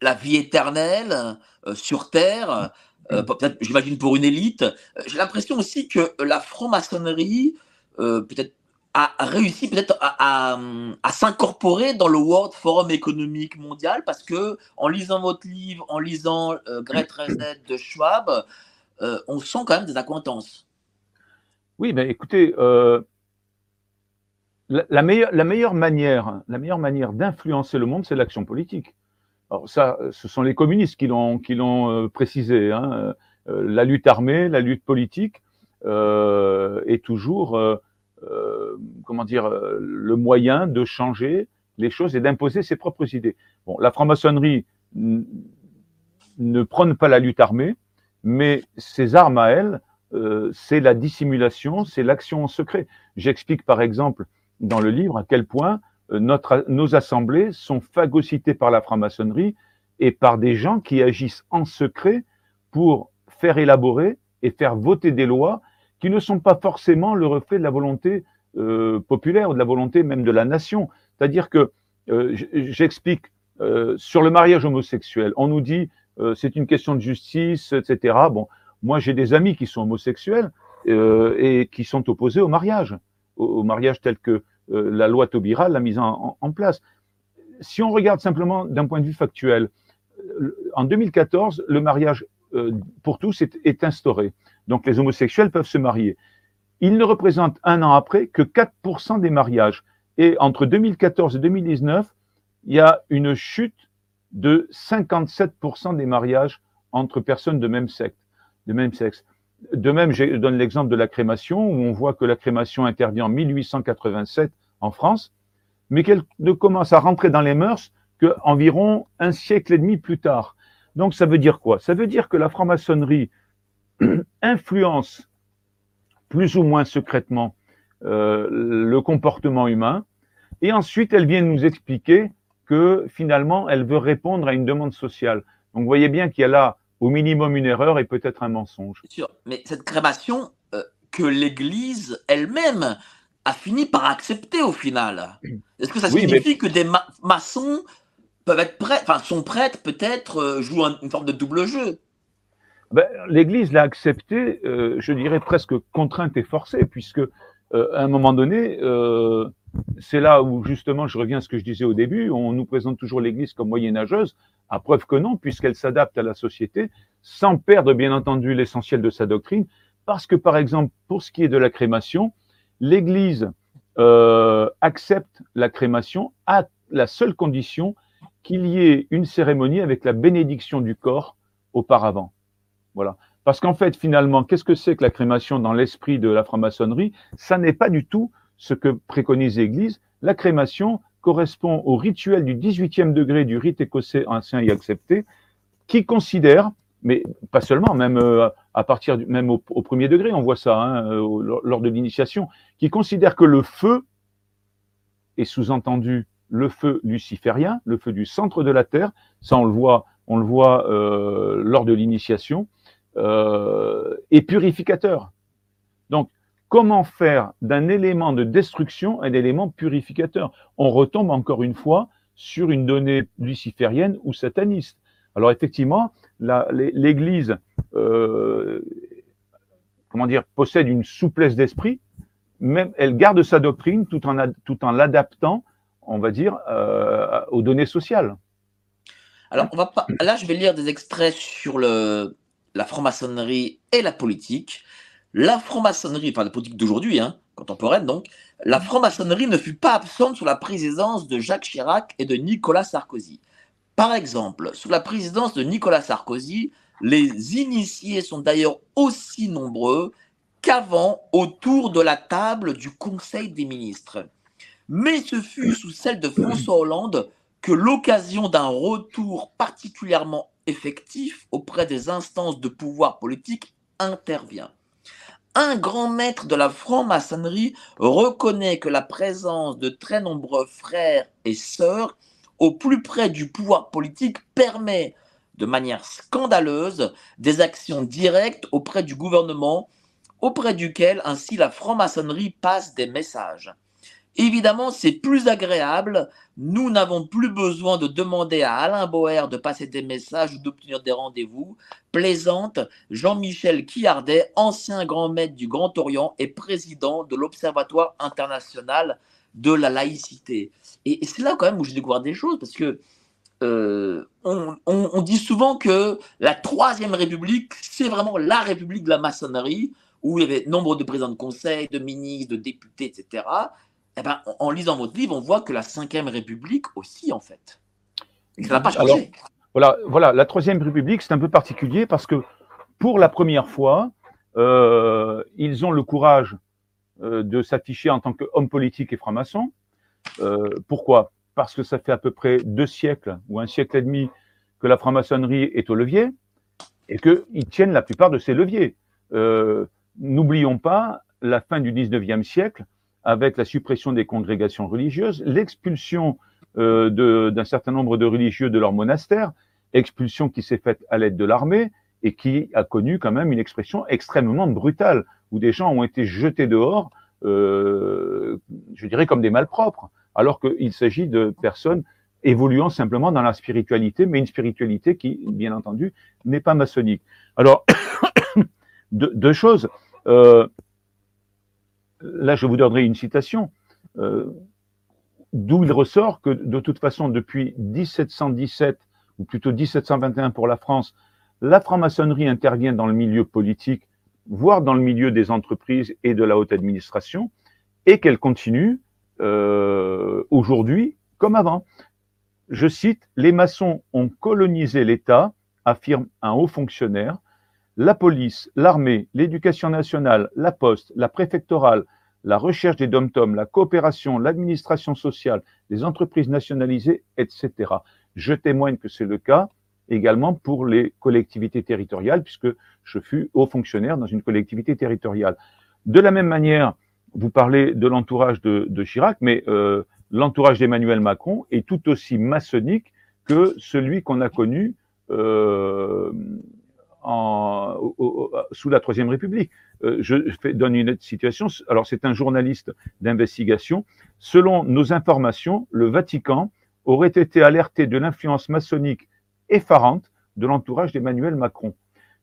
la vie éternelle euh, sur Terre, euh, mm. peut-être, j'imagine, pour une élite. Euh, j'ai l'impression aussi que la franc-maçonnerie, peut-être, a réussi peut-être à, s'incorporer dans le World Forum économique mondial parce que en lisant votre livre, en lisant Great Reset de Schwab, on sent quand même des acquaintances. Oui, mais écoutez, la, meilleure, la meilleure manière, la meilleure manière d'influencer le monde, c'est l'action politique. Alors ça, ce sont les communistes qui l'ont qui l'ont euh, précisé. Hein. Euh, la lutte armée, la lutte politique euh, est toujours, euh, comment dire, le moyen de changer les choses et d'imposer ses propres idées. Bon, la franc-maçonnerie ne prône pas la lutte armée, mais ses armes à elle, c'est la dissimulation, c'est l'action en secret. J'explique par exemple dans le livre à quel point euh, nos assemblées sont phagocytées par la franc-maçonnerie et par des gens qui agissent en secret pour faire élaborer et faire voter des lois qui ne sont pas forcément le reflet de la volonté euh, populaire ou de la volonté même de la nation. C'est-à-dire que euh, j'explique sur le mariage homosexuel, on nous dit c'est une question de justice, etc. Bon, moi j'ai des amis qui sont homosexuels et qui sont opposés au mariage, au, mariage tel que euh, la loi Taubira l'a mise en, place. Si on regarde simplement d'un point de vue factuel, euh, en 2014, le mariage euh, pour tous est, instauré. Donc les homosexuels peuvent se marier. Il ne représente un an après que 4% des mariages. Et entre 2014 et 2019, il y a une chute de 57% des mariages entre personnes. De même sexe. De même, je donne l'exemple de la crémation, où on voit que la crémation intervient en 1887 en France, mais qu'elle ne commence à rentrer dans les mœurs qu'environ un siècle et demi plus tard. Donc ça veut dire quoi? Ça veut dire que la franc-maçonnerie influence plus ou moins secrètement euh, le comportement humain, et ensuite elle vient nous expliquer que finalement elle veut répondre à une demande sociale. Donc vous voyez bien qu'il y a là au minimum une erreur et peut-être un mensonge. sûr, mais cette crémation euh, que l'Église elle-même a fini par accepter au final. Est-ce que ça signifie que des maçons peuvent être prêts, enfin sont prêts peut-être, euh, jouent une forme de double jeu? Ben, L'Église l'a accepté, euh, je dirais presque contrainte et forcée, puisque à un moment donné, c'est là où justement je reviens à ce que je disais au début, on nous présente toujours l'Église comme moyenâgeuse, à preuve que non, puisqu'elle s'adapte à la société, sans perdre bien entendu l'essentiel de sa doctrine, parce que par exemple, pour ce qui est de la crémation, l'Église euh, accepte la crémation à la seule condition qu'il y ait une cérémonie avec la bénédiction du corps auparavant. Voilà. Parce qu'en fait, finalement, qu'est-ce que c'est que la crémation dans l'esprit de la franc-maçonnerie? Ça n'est pas du tout ce que préconise l'Église. La crémation correspond au rituel du 18e degré du rite écossais ancien et accepté, qui considère, mais pas seulement, même euh, à partir du, même au, premier degré, on voit ça hein, euh, lors de l'initiation, qui considère que le feu est sous-entendu le feu luciférien, le feu du centre de la terre. Ça, on le voit, euh, lors de l'initiation, est purificateur. Donc, comment faire d'un élément de destruction un élément purificateur? On retombe encore une fois sur une donnée luciférienne ou sataniste. Alors effectivement, l'Église, euh, comment dire, possède une souplesse d'esprit, même elle garde sa doctrine tout en, l'adaptant, on va dire, euh, aux données sociales. Alors, on va pas, là, je vais lire des extraits sur la franc-maçonnerie et la politique. La franc-maçonnerie, enfin la politique d'aujourd'hui, hein, contemporaine donc, la franc-maçonnerie ne fut pas absente sous la présidence de Jacques Chirac et de Nicolas Sarkozy. Par exemple, sous la présidence de Nicolas Sarkozy, les initiés sont d'ailleurs aussi nombreux qu'avant autour de la table du Conseil des ministres. Mais ce fut sous celle de François Hollande que l'occasion d'un retour particulièrement effectif auprès des instances de pouvoir politique intervient. Un grand maître de la franc-maçonnerie reconnaît que la présence de très nombreux frères et sœurs au plus près du pouvoir politique permet de manière scandaleuse des actions directes auprès du gouvernement, auprès duquel ainsi la franc-maçonnerie passe des messages. Évidemment, c'est plus agréable. Nous n'avons plus besoin de demander à Alain Boer de passer des messages ou d'obtenir des rendez-vous. Plaisante, Jean-Michel Quillardet, ancien grand maître du Grand Orient et président de l'Observatoire international de la laïcité. Et, c'est là quand même où j'ai découvert des choses, parce que euh, on, dit souvent que la Troisième République, c'est vraiment la République de la maçonnerie, où il y avait nombre de présidents de conseil, de ministres, de députés, etc. Eh ben, en, lisant votre livre, on voit que la Cinquième République aussi, en fait. ça n'a pas changé. voilà, voilà, la Troisième République, c'est un peu particulier parce que pour la première fois, euh, ils ont le courage euh, de s'afficher en tant qu'homme politique et franc-maçon. Euh, pourquoi? Parce que ça fait à peu près deux siècles ou un siècle et demi que la franc-maçonnerie est au levier et qu'ils tiennent la plupart de ces leviers. N'oublions pas la fin du 19e siècle avec la suppression des congrégations religieuses, l'expulsion d'un certain nombre de religieux de leur monastère, expulsion qui s'est faite à l'aide de l'armée et qui a connu quand même une expression extrêmement brutale où des gens ont été jetés dehors, euh, je dirais comme des malpropres, alors qu'il s'agit de personnes évoluant simplement dans la spiritualité, mais une spiritualité qui, bien entendu, n'est pas maçonnique. Alors, deux, choses. Euh, là, je vous donnerai une citation, euh, d'où il ressort que, de toute façon, depuis 1717, ou plutôt 1721 pour la France, la franc-maçonnerie intervient dans le milieu politique voire dans le milieu des entreprises et de la haute administration, et qu'elle continue euh, aujourd'hui comme avant. Je cite, les maçons ont colonisé l'État, affirme un haut fonctionnaire, la police, l'armée, l'éducation nationale, la poste, la préfectorale, la recherche des dom la coopération, l'administration sociale, les entreprises nationalisées, etc. Je témoigne que c'est le cas également pour les collectivités territoriales, puisque je fus haut fonctionnaire dans une collectivité territoriale. De la même manière, vous parlez de l'entourage de, Chirac, mais euh, l'entourage d'Emmanuel Macron est tout aussi maçonnique que celui qu'on a connu euh, sous la Troisième République. Euh, je fais, donne une situation. Alors, c'est un journaliste d'investigation. Selon nos informations, le Vatican aurait été alerté de l'influence maçonnique effarante de l'entourage d'Emmanuel Macron.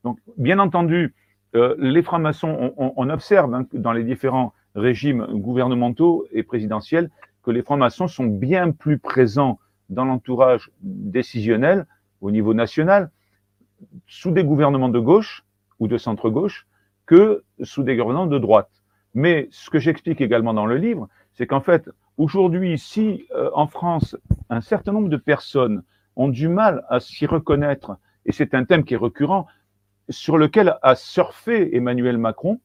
Donc, bien entendu, euh, les francs-maçons, on, observe hein, dans les différents régimes gouvernementaux et présidentiels que les francs-maçons sont bien plus présents dans l'entourage décisionnel au niveau national sous des gouvernements de gauche ou de centre-gauche que sous des gouvernements de droite. Mais ce que j'explique également dans le livre, c'est qu'en fait, aujourd'hui, si euh, en France, un certain nombre de personnes ont du mal à s'y reconnaître, et c'est un thème qui est récurrent, sur lequel a surfé Emmanuel Macron,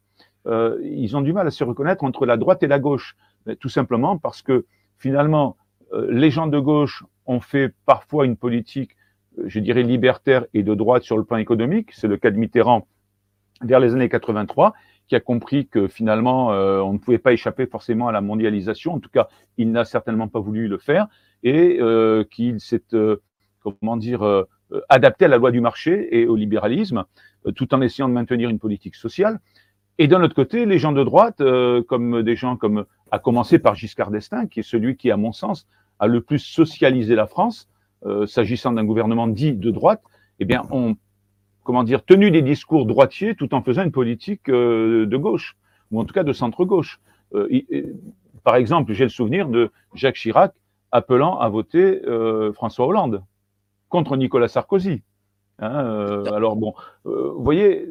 euh, ils ont du mal à se reconnaître entre la droite et la gauche, tout simplement parce que finalement, euh, les gens de gauche ont fait parfois une politique, je dirais, libertaire et de droite sur le plan économique. C'est le cas de Mitterrand vers les années 83, qui a compris que finalement, euh, on ne pouvait pas échapper forcément à la mondialisation. En tout cas, il n'a certainement pas voulu le faire et euh, qu'il s'est comment dire, euh, adapté à la loi du marché et au libéralisme, euh, tout en essayant de maintenir une politique sociale. et d'un autre côté, les gens de droite, euh, comme des gens comme, à commencer par Giscard d'Estaing, qui est celui qui, à mon sens, a le plus socialisé la France, euh, s'agissant d'un gouvernement dit de droite, eh bien, ont, comment dire, tenu des discours droitiers tout en faisant une politique euh, de gauche, ou en tout cas de centre-gauche. par exemple, j'ai le souvenir de Jacques Chirac appelant à voter François Hollande contre Nicolas Sarkozy. Hein, alors bon, vous voyez,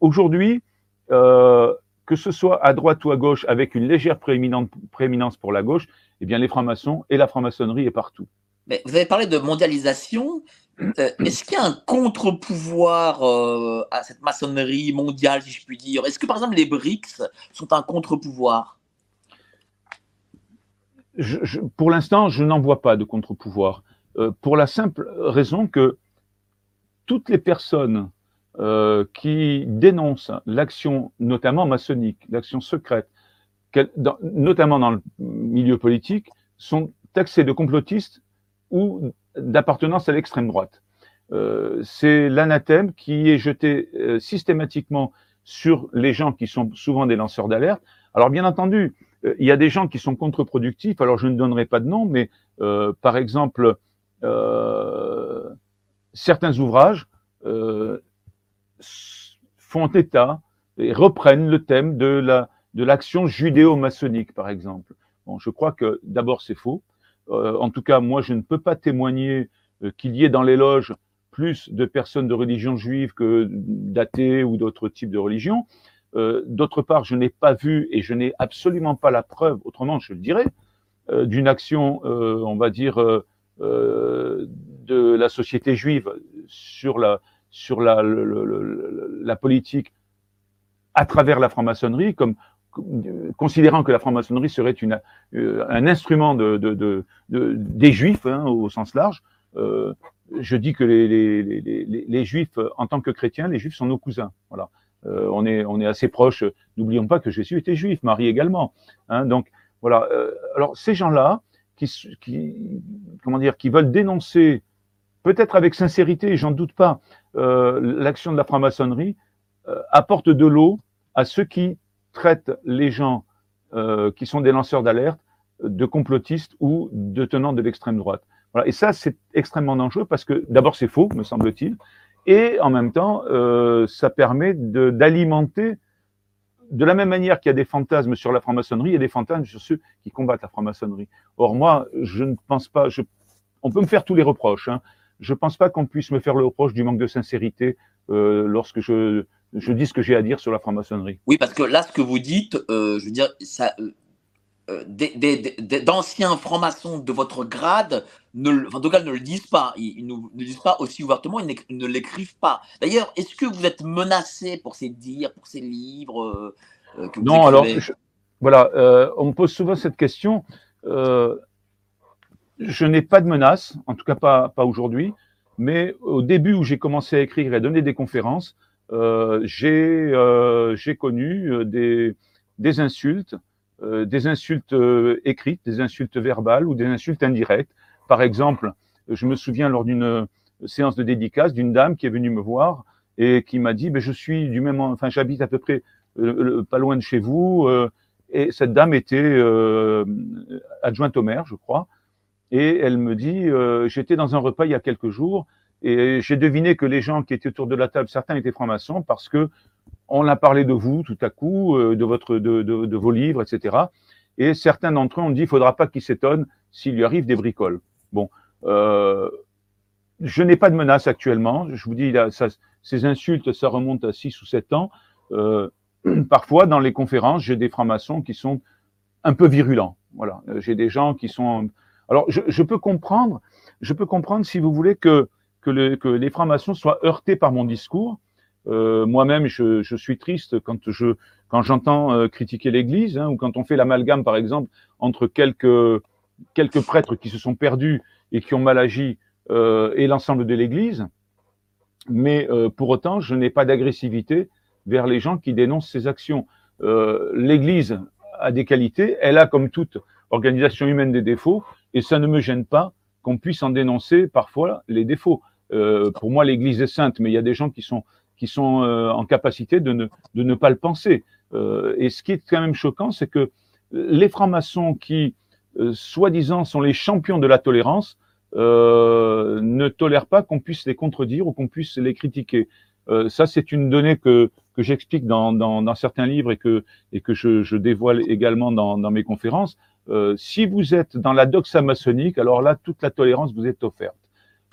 aujourd'hui, euh, que ce soit à droite ou à gauche, avec une légère prééminence pour la gauche, eh bien les francs-maçons et la franc-maçonnerie est partout. Vous avez parlé de mondialisation. Euh, est-ce qu'il y a un contre-pouvoir euh, à cette maçonnerie mondiale, si je puis dire? Est-ce que par exemple les BRICS sont un contre-pouvoir? Pour l'instant, je n'en vois pas de contre-pouvoir. pour la simple raison que toutes les personnes euh, qui dénoncent l'action, notamment maçonnique, l'action secrète, notamment dans le milieu politique, sont taxés de complotistes ou d'appartenance à l'extrême droite. Euh, c'est l'anathème qui est jeté euh, systématiquement sur les gens qui sont souvent des lanceurs d'alerte. Alors bien entendu, il y a des gens qui sont contre-productifs. Alors je ne donnerai pas de nom, mais par exemple, certains ouvrages font état et reprennent le thème de la de l'action judéo-maçonnique, par exemple. Bon, je crois que d'abord c'est faux. Euh, en tout cas, moi, je ne peux pas témoigner euh, qu'il y ait dans les loges plus de personnes de religion juive que d'athées ou d'autres types de religions. Euh, D'autre part, je n'ai pas vu et je n'ai absolument pas la preuve, autrement je le dirais, d'une action, on va dire, de la société juive sur la, sur la, la politique à travers la franc-maçonnerie, comme considérant que la franc-maçonnerie serait une, euh, un instrument de, de, de, des juifs hein, au sens large. Euh, je dis que les, les, les, les, juifs, en tant que chrétiens, les juifs sont nos cousins. Voilà. Euh, on, est, on est assez proches. N'oublions pas que Jésus était juif, Marie également. Hein, donc voilà. Alors ces gens-là, qui, qui, comment dire, qui veulent dénoncer peut-être avec sincérité, j'en doute pas, l'action de la franc-maçonnerie euh, apporte de l'eau à ceux qui traitent les gens euh, qui sont des lanceurs d'alerte de complotistes ou de tenants de l'extrême droite. Voilà. Et ça, c'est extrêmement dangereux parce que d'abord, c'est faux, me semble-t-il, et en même temps, euh, ça permet d'alimenter, de, la même manière qu'il y a des fantasmes sur la franc-maçonnerie, il y a des fantasmes sur ceux qui combattent la franc-maçonnerie. Or, moi, je ne pense pas, on peut me faire tous les reproches, hein, je ne pense pas qu'on puisse me faire le reproche du manque de sincérité euh, lorsque je, je dis ce que j'ai à dire sur la franc-maçonnerie. Oui, parce que là, ce que vous dites, euh, je veux dire, ça, euh, euh d'anciens francs-maçons de votre grade, ne, en tout cas, ne le disent pas. Ils, ne, le disent pas aussi ouvertement, ils, ne l'écrivent pas. D'ailleurs, est-ce que vous êtes menacé pour ces dires, pour ces livres euh, que vous Non, alors, voilà, on me pose souvent cette question. Je n'ai pas de menace, en tout cas pas, pas aujourd'hui, mais au début où j'ai commencé à écrire et à donner des conférences, j'ai euh, connu euh, des, insultes, euh, des insultes euh, écrites, des insultes verbales ou des insultes indirectes. Par exemple, je me souviens lors d'une séance de dédicace d'une dame qui est venue me voir et qui m'a dit ben, je suis du même enfin j'habite à peu près pas loin de chez vous et cette dame était adjointe au maire je crois et elle me dit, euh, j'étais dans un repas il y a quelques jours et j'ai deviné que les gens qui étaient autour de la table, certains étaient francs-maçons parce que on a parlé de vous tout à coup, euh, de votre, de, de, vos livres, etc. Et certains d'entre eux ont dit, il faudra pas qu'ils s'étonnent s'il lui arrive des bricoles. Bon, euh, je n'ai pas de menace actuellement. Je vous dis, ça, ces insultes, ça remonte à six ou sept ans. Euh, parfois, dans les conférences, j'ai des francs-maçons qui sont un peu virulents. Voilà, j'ai des gens qui sont alors, je, je, peux comprendre, je peux comprendre, si vous voulez, que, que, le, que les francs-maçons soient heurtés par mon discours. Euh, Moi-même, je, suis triste quand je quand j'entends euh, critiquer l'Église, hein, ou quand on fait l'amalgame, par exemple, entre quelques prêtres qui se sont perdus et qui ont mal agi euh, et l'ensemble de l'Église. Mais pour autant, je n'ai pas d'agressivité vers les gens qui dénoncent ces actions. L'Église a des qualités, elle a comme toute organisation humaine des défauts, et ça ne me gêne pas qu'on puisse en dénoncer parfois les défauts. Euh, pour moi, l'Église est sainte, mais il y a des gens qui sont qui sont euh, en capacité de ne, de ne pas le penser. Euh, et ce qui est quand même choquant, c'est que les francs-maçons qui, euh, soi-disant, sont les champions de la tolérance, ne tolèrent pas qu'on puisse les contredire ou qu'on puisse les critiquer. ça, c'est une donnée que, que j'explique dans, dans, dans, certains livres et que, et que je, je dévoile également dans, dans mes conférences. si vous êtes dans la doxa maçonnique, alors là, toute la tolérance vous est offerte.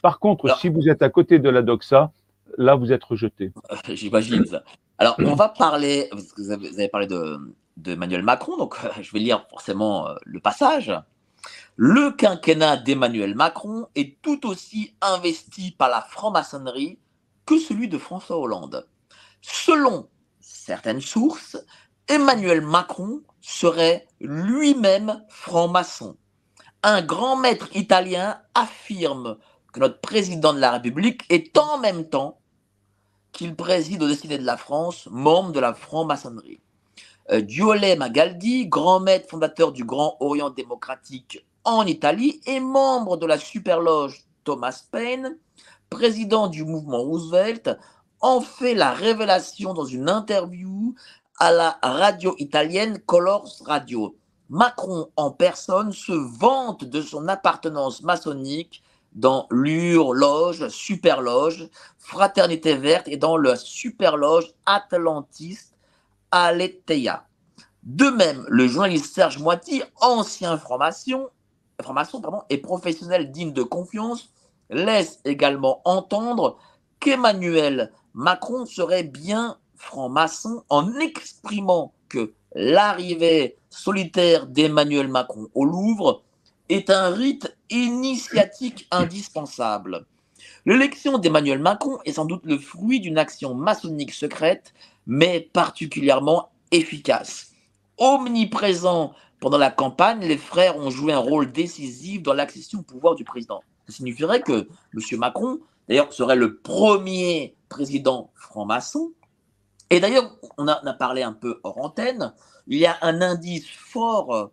Par contre, si vous êtes à côté de la doxa, là, vous êtes rejeté. J'imagine ça. Alors, on va parler, vous avez, parlé de, d'Emmanuel Macron, donc je vais lire forcément euh, le passage. Le quinquennat d'Emmanuel Macron est tout aussi investi par la franc-maçonnerie que celui de François Hollande. Selon certaines sources, Emmanuel Macron serait lui-même franc-maçon. Un grand maître italien affirme notre président de la République est en même temps qu'il préside au destiné de la France, membre de la franc-maçonnerie. Euh, Magaldi, grand maître fondateur du Grand Orient démocratique en Italie et membre de la superloge Thomas Paine, président du mouvement Roosevelt, en fait la révélation dans une interview à la radio italienne Colors Radio. Macron en personne se vante de son appartenance maçonnique dans l'Ur-Loge, Super-Loge, Fraternité Verte et dans la Super-Loge Atlantiste Aletheia. De même, le journaliste Serge Moiti, ancien franc-maçon pardon, et professionnel digne de confiance, laisse également entendre qu'Emmanuel Macron serait bien franc-maçon en exprimant que l'arrivée solitaire d'Emmanuel Macron au Louvre est un rite initiatique indispensable. L'élection d'Emmanuel Macron est sans doute le fruit d'une action maçonnique secrète, mais particulièrement efficace. Omniprésent pendant la campagne, les frères ont joué un rôle décisif dans l'accession au pouvoir du président. Ça signifierait que M. Macron, d'ailleurs, serait le premier président franc-maçon. Et d'ailleurs, on on a, parlé un peu hors antenne, il y a un indice fort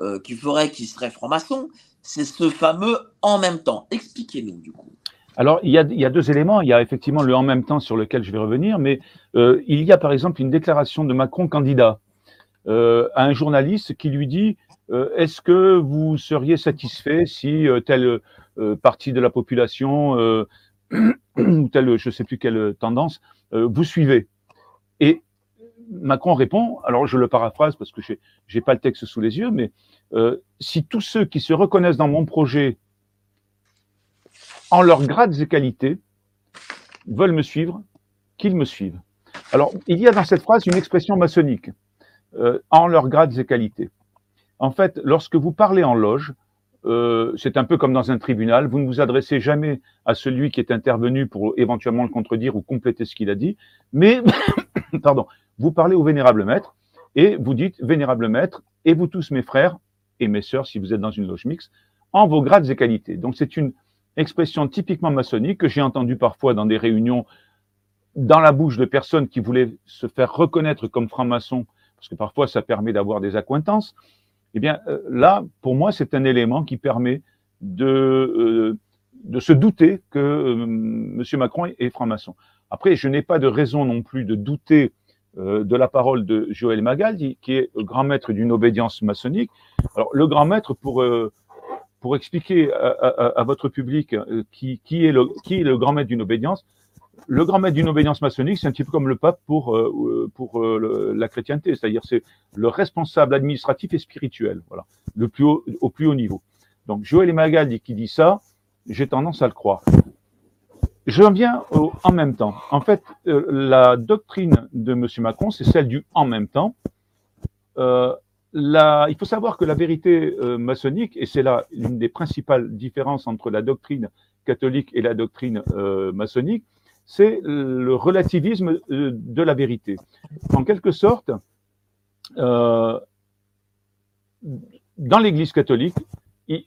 euh, qui ferait qu'il serait franc-maçon, c'est ce fameux en même temps. Expliquez-nous du coup. Alors, il y, a, il y, a, deux éléments. Il y a effectivement le en même temps sur lequel je vais revenir, mais euh, il y a par exemple une déclaration de Macron candidat euh, à un journaliste qui lui dit euh, Est-ce que vous seriez satisfait si euh, telle euh, partie de la population ou telle, je ne sais plus quelle tendance, vous suivez Et Macron répond, alors je le paraphrase parce que je n'ai pas le texte sous les yeux, mais euh, si tous ceux qui se reconnaissent dans mon projet en leurs grades et qualités veulent me suivre, qu'ils me suivent. Alors, il y a dans cette phrase une expression maçonnique, euh, en leurs grades et qualités. En fait, lorsque vous parlez en loge, euh, c'est un peu comme dans un tribunal, vous ne vous adressez jamais à celui qui est intervenu pour éventuellement le contredire ou compléter ce qu'il a dit, mais, pardon, vous parlez au vénérable maître et vous dites, vénérable maître, et vous tous mes frères et mes sœurs, si vous êtes dans une loge mixte, en vos grades et qualités. Donc c'est une expression typiquement maçonnique que j'ai entendue parfois dans des réunions dans la bouche de personnes qui voulaient se faire reconnaître comme francs-maçons, parce que parfois ça permet d'avoir des accointances. Eh bien euh, là, pour moi, c'est un élément qui permet de, euh, se douter que euh, M. Macron est franc-maçon. Après, je n'ai pas de raison non plus de douter de la parole de Joël Magal, qui est grand maître d'une obédience maçonnique. Alors, le grand maître, pour, euh, pour expliquer à, votre public euh, qui, qui, est le, qui est le grand maître d'une obédience, le grand maître d'une obédience maçonnique, c'est un petit peu comme le pape pour, pour la chrétienté, c'est-à-dire c'est le responsable administratif et spirituel, voilà, le plus haut, au plus haut niveau. Donc, Joël Magal qui dit ça, j'ai tendance à le croire. Je viens au en même temps. En fait, euh, la doctrine de M. Macron, c'est celle du en même temps. Euh, il faut savoir que la vérité euh, maçonnique, et c'est là l'une des principales différences entre la doctrine catholique et la doctrine euh, maçonnique, c'est le relativisme euh, de la vérité. En quelque sorte, dans l'Église catholique,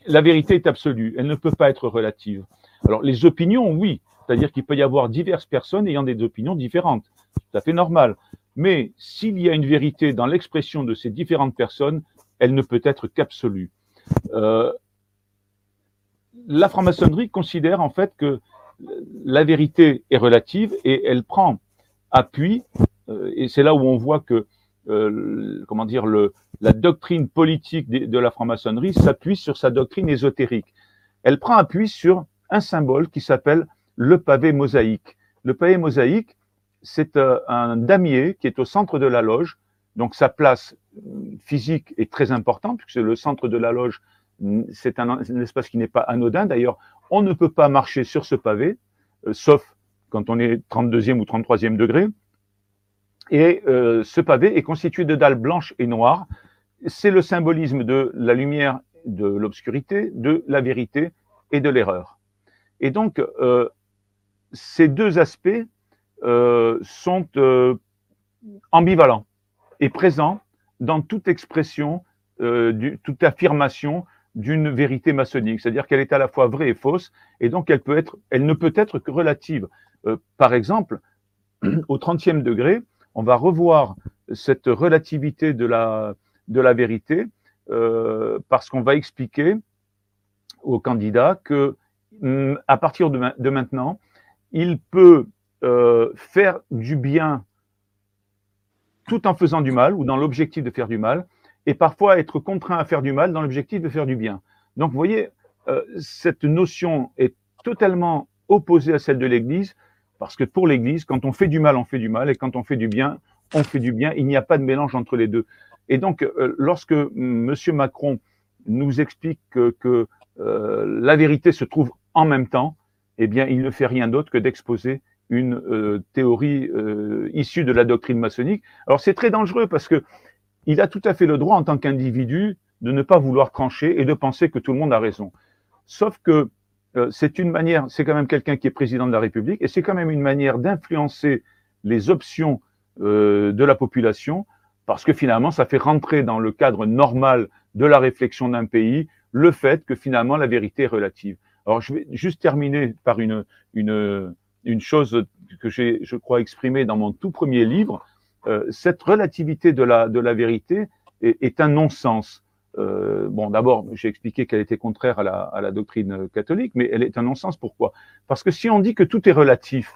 la vérité est absolue, elle ne peut pas être relative. Alors les opinions, oui, c'est-à-dire qu'il peut y avoir diverses personnes ayant des opinions différentes. Tout à fait normal. Mais s'il y a une vérité dans l'expression de ces différentes personnes, elle ne peut être qu'absolue. Euh, la franc-maçonnerie considère en fait que la vérité est relative et elle prend appuie, et c'est là où on voit que, comment dire, la doctrine politique de, de la franc-maçonnerie s'appuie sur sa doctrine ésotérique. Elle prend appui sur un symbole qui s'appelle le pavé mosaïque. Le pavé mosaïque, c'est un damier qui est au centre de la loge, donc sa place physique est très importante, puisque le centre de la loge, c'est un, espace qui n'est pas anodin. D'ailleurs, on ne peut pas marcher sur ce pavé, euh, sauf quand on est 32e ou 33e degré. Et euh, ce pavé est constitué de dalles blanches et noires. C'est le symbolisme de la lumière, de l'obscurité, de la vérité et de l'erreur. Et donc, euh, ces deux aspects sont ambivalents et présents dans toute expression, euh, toute affirmation d'une vérité maçonnique, c'est-à-dire qu'elle est à la fois vraie et fausse, et donc elle peut être, elle ne peut être que relative. Euh, par exemple, au 30e degré, on va revoir cette relativité de la, de la vérité euh, parce qu'on va expliquer au candidat que mm, à partir de maintenant, il peut euh, faire du bien tout en faisant du mal ou dans l'objectif de faire du mal, et parfois être contraint à faire du mal dans l'objectif de faire du bien. Donc, vous voyez, euh, cette notion est totalement opposée à celle de l'Église, parce que pour l'Église, quand on fait du mal, on fait du mal, et quand on fait du bien, on fait du bien. Il n'y a pas de mélange entre les deux. Et donc, euh, lorsque M. Macron nous explique que, la vérité se trouve en même temps, eh bien, il ne fait rien d'autre que d'exposer une euh, théorie euh, issue de la doctrine maçonnique. Alors c'est très dangereux parce que il a tout à fait le droit en tant qu'individu de ne pas vouloir trancher et de penser que tout le monde a raison. Sauf que euh, c'est une manière, c'est quand même quelqu'un qui est président de la République et c'est quand même une manière d'influencer les options de la population parce que finalement ça fait rentrer dans le cadre normal de la réflexion d'un pays le fait que finalement la vérité est relative. Alors je vais juste terminer par une, une, une chose que j'ai, je crois, exprimée dans mon tout premier livre, euh, cette relativité de la, de la vérité est, est un non-sens. Euh, bon, d'abord, j'ai expliqué qu'elle était contraire à la, à la, doctrine catholique, mais elle est un non-sens. Pourquoi? Parce que si on dit que tout est relatif,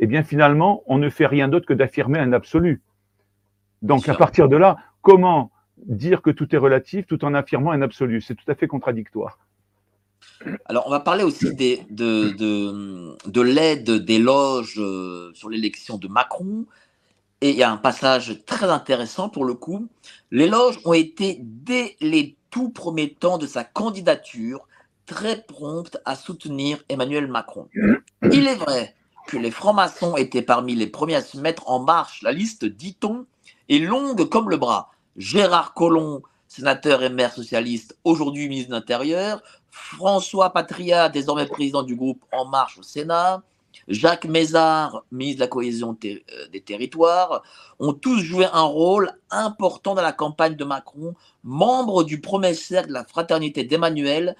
eh bien, finalement, on ne fait rien d'autre que d'affirmer un absolu. Donc, à partir de là, comment dire que tout est relatif tout en affirmant un absolu? C'est tout à fait contradictoire. Alors, on va parler aussi de, de, de l'aide des loges euh, sur l'élection de Macron. Et il y a un passage très intéressant pour le coup. Les loges ont été, dès les tout premiers temps de sa candidature, très promptes à soutenir Emmanuel Macron. Il est vrai que les francs-maçons étaient parmi les premiers à se mettre en marche. La liste, dit-on, est longue comme le bras. Gérard Collomb, sénateur et maire socialiste, aujourd'hui ministre de l'Intérieur, François Patria, désormais président du groupe En Marche au Sénat, Jacques Mézard, ministre de la cohésion euh, des territoires, ont tous joué un rôle important dans la campagne de Macron, membres du cercle de la fraternité d'Emmanuel,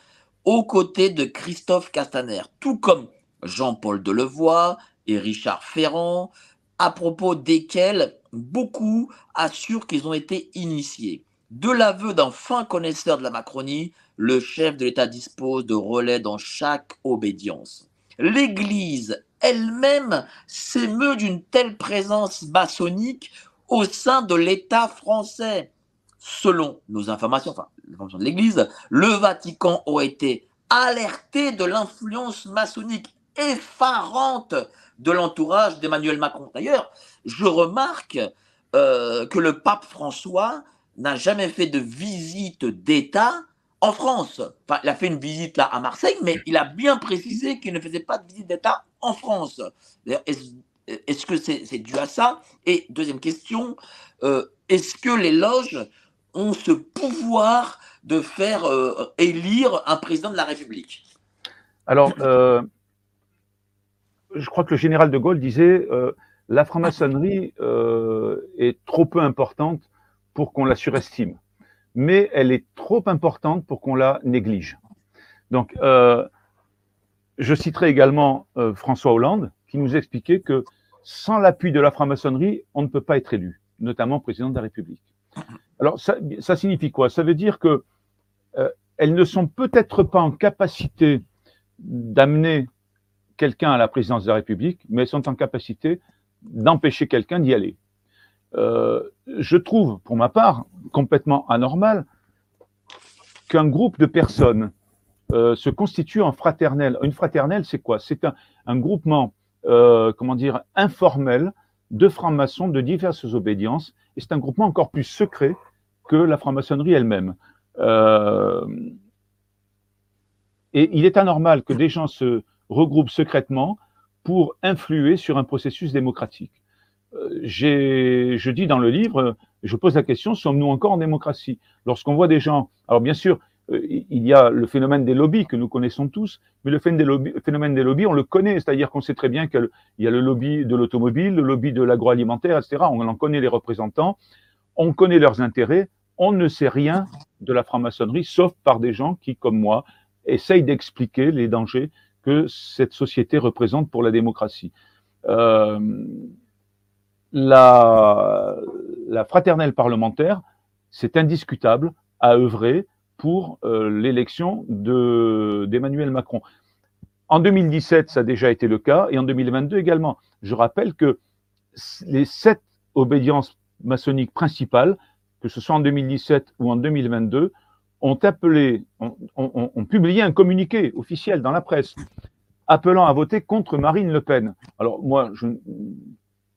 aux côtés de Christophe Castaner, tout comme Jean-Paul Delevoye et Richard Ferrand, à propos desquels beaucoup assurent qu'ils ont été initiés. De l'aveu d'un fin connaisseur de la Macronie, le chef de l'État dispose de relais dans chaque obédience. L'Église elle-même s'émeut d'une telle présence maçonnique au sein de l'État français. Selon nos informations, enfin, l'information de l'Église, le Vatican aurait été alerté de l'influence maçonnique effarante de l'entourage d'Emmanuel Macron. D'ailleurs, je remarque euh, que le pape François n'a jamais fait de visite d'État en France. Enfin, il a fait une visite là à Marseille, mais il a bien précisé qu'il ne faisait pas de visite d'État en France. Est-ce que c'est dû à ça? Et deuxième question, euh, est-ce que les loges ont ce pouvoir de faire euh, élire un président de la République? Alors, euh, je crois que le général de Gaulle disait la franc-maçonnerie est trop peu importante pour qu'on la surestime, mais elle est trop importante pour qu'on la néglige. Donc, euh, je citerai également euh, François Hollande, qui nous expliquait que sans l'appui de la franc-maçonnerie, on ne peut pas être élu, notamment président de la République. Alors, ça, signifie quoi? Ça veut dire que euh, elles ne sont peut-être pas en capacité d'amener quelqu'un à la présidence de la République, mais elles sont en capacité d'empêcher quelqu'un d'y aller. Euh, je trouve, pour ma part, complètement anormal qu'un groupe de personnes euh, se constitue en fraternelle. Une fraternelle, c'est quoi? C'est un, groupement, euh, comment dire, informel de francs-maçons de diverses obédiences, et c'est un groupement encore plus secret que la franc-maçonnerie elle-même. Et il est anormal que des gens se regroupent secrètement pour influer sur un processus démocratique. Euh, je dis dans le livre, je pose la question, sommes-nous encore en démocratie? Lorsqu'on voit des gens, alors bien sûr, euh, il y a le phénomène des lobbies que nous connaissons tous, mais le phénomène des lobbies, on le connaît, c'est-à-dire qu'on sait très bien qu'il y a le lobby de l'automobile, le lobby de l'agroalimentaire, etc. On en connaît les représentants, on connaît leurs intérêts, on ne sait rien de la franc-maçonnerie, sauf par des gens qui, comme moi, essayent d'expliquer les dangers que cette société représente pour la démocratie. Euh, la, fraternelle parlementaire, c'est indiscutable, à œuvrer pour euh, l'élection d'Emmanuel Macron. En 2017, ça a déjà été le cas, et en 2022 également. Je rappelle que les sept obédiences maçonniques principales, que ce soit en 2017 ou en 2022, ont appelé, ont, publié un communiqué officiel dans la presse appelant à voter contre Marine Le Pen. Alors moi, je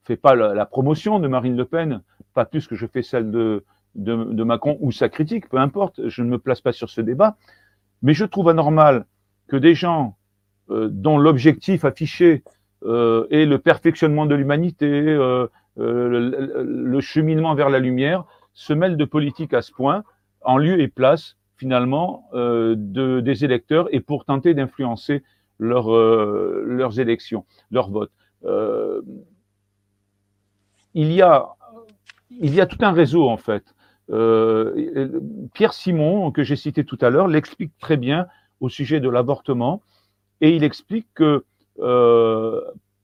fais pas la, promotion de Marine Le Pen, pas plus que je fais celle de, de, Macron ou sa critique, peu importe, je ne me place pas sur ce débat, mais je trouve anormal que des gens euh, dont l'objectif affiché euh, est le perfectionnement de l'humanité, euh, le, cheminement vers la lumière, se mêlent de politique à ce point, en lieu et place finalement de, des électeurs et pour tenter d'influencer leur, leurs élections, leur vote. Il y a tout un réseau en fait. Euh, Pierre Simon, que j'ai cité tout à l'heure, l'explique très bien au sujet de l'avortement, et il explique que euh,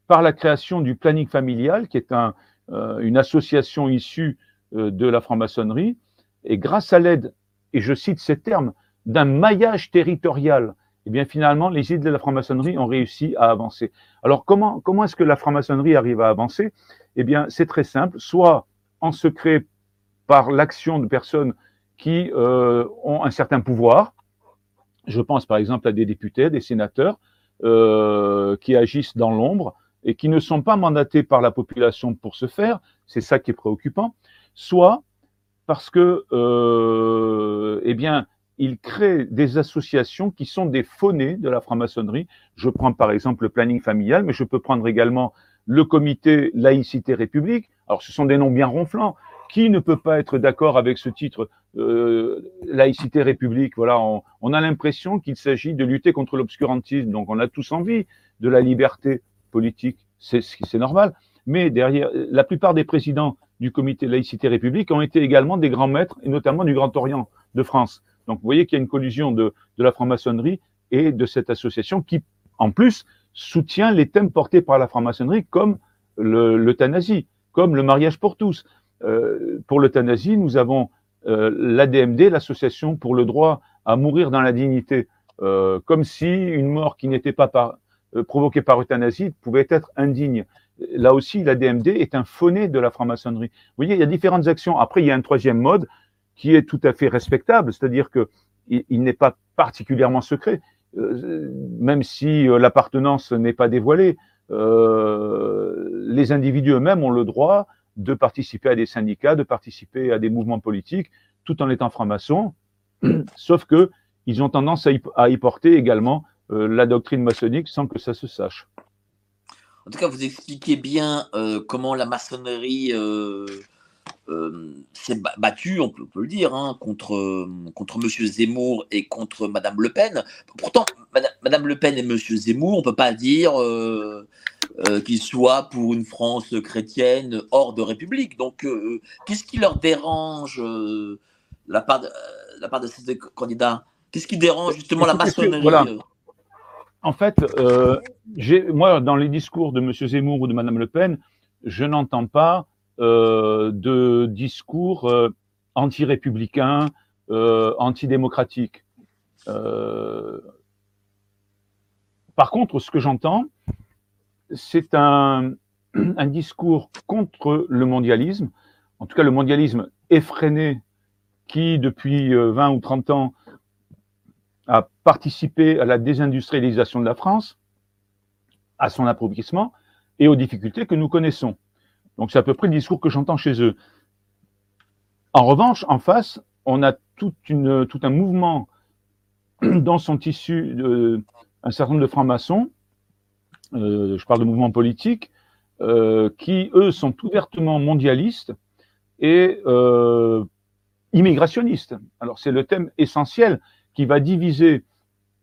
par la création du planning familial, qui est euh, une association issue de la franc-maçonnerie, et grâce à l'aide, et je cite ces termes, d'un maillage territorial, eh bien finalement, les idées de la franc-maçonnerie ont réussi à avancer. Alors comment est-ce que la franc-maçonnerie arrive à avancer? Eh bien, c'est très simple, soit en secret par l'action de personnes qui euh, ont un certain pouvoir. Je pense par exemple à des députés, des sénateurs euh, qui agissent dans l'ombre et qui ne sont pas mandatés par la population pour ce faire. C'est ça qui est préoccupant. Soit parce que, euh, eh bien, ils créent des associations qui sont des faunées de la franc-maçonnerie. Je prends par exemple le planning familial, mais je peux prendre également le comité laïcité république. Alors, ce sont des noms bien ronflants. Qui ne peut pas être d'accord avec ce titre euh, laïcité république? Voilà, on, on a l'impression qu'il s'agit de lutter contre l'obscurantisme. Donc, on a tous envie de la liberté politique, c'est c'est normal. Mais derrière, la plupart des présidents du comité laïcité république ont été également des grands maîtres, et notamment du Grand Orient de France. Donc, vous voyez qu'il y a une collusion de, de la franc-maçonnerie et de cette association qui, en plus, soutient les thèmes portés par la franc-maçonnerie comme l'euthanasie, comme le mariage pour tous. Euh, pour l'euthanasie, nous avons euh, l'ADMD, l'Association pour le droit à mourir dans la dignité, euh, comme si une mort qui n'était pas par, euh, provoquée par euthanasie pouvait être indigne. Là aussi, l'ADMD est un fauné de la franc-maçonnerie. Vous voyez, il y a différentes actions. Après, il y a un troisième mode qui est tout à fait respectable, c'est-à-dire que il, n'est pas particulièrement secret, même si l'appartenance n'est pas dévoilée. les individus eux-mêmes ont le droit de participer à des syndicats, de participer à des mouvements politiques, tout en étant francs-maçons, sauf que ils ont tendance à y, porter également euh, la doctrine maçonnique sans que ça se sache. En tout cas, vous expliquez bien euh, comment la maçonnerie euh, euh s'est on peut, on peut, le dire, hein, contre, contre M. Zemmour et contre Mme Le Pen. Pourtant, Mme, Madame Le Pen et M. Zemmour, on ne peut pas dire euh, euh, qu'ils soient pour une France chrétienne hors de République. Donc, euh, qu'est-ce qui leur dérange euh, la, part de, la part de ces candidats? Qu'est-ce qui dérange justement la maçonnerie voilà. En fait, moi, dans les discours de M. Zemmour ou de Mme Le Pen, je n'entends pas de discours anti-républicains, antidémocratiques. par contre, ce que j'entends, c'est un, un discours contre le mondialisme, en tout cas le mondialisme effréné qui, depuis 20 ou 30 ans, a participé à la désindustrialisation de la France, à son appauvrissement et aux difficultés que nous connaissons. Donc c'est à peu près le discours que j'entends chez eux. En revanche, en face, on a une, tout un mouvement dans son tissu, un certain nombre de francs-maçons, euh, je parle de mouvements politiques, euh, qui, eux, sont ouvertement mondialistes et euh, immigrationnistes. Alors c'est le thème essentiel qui va diviser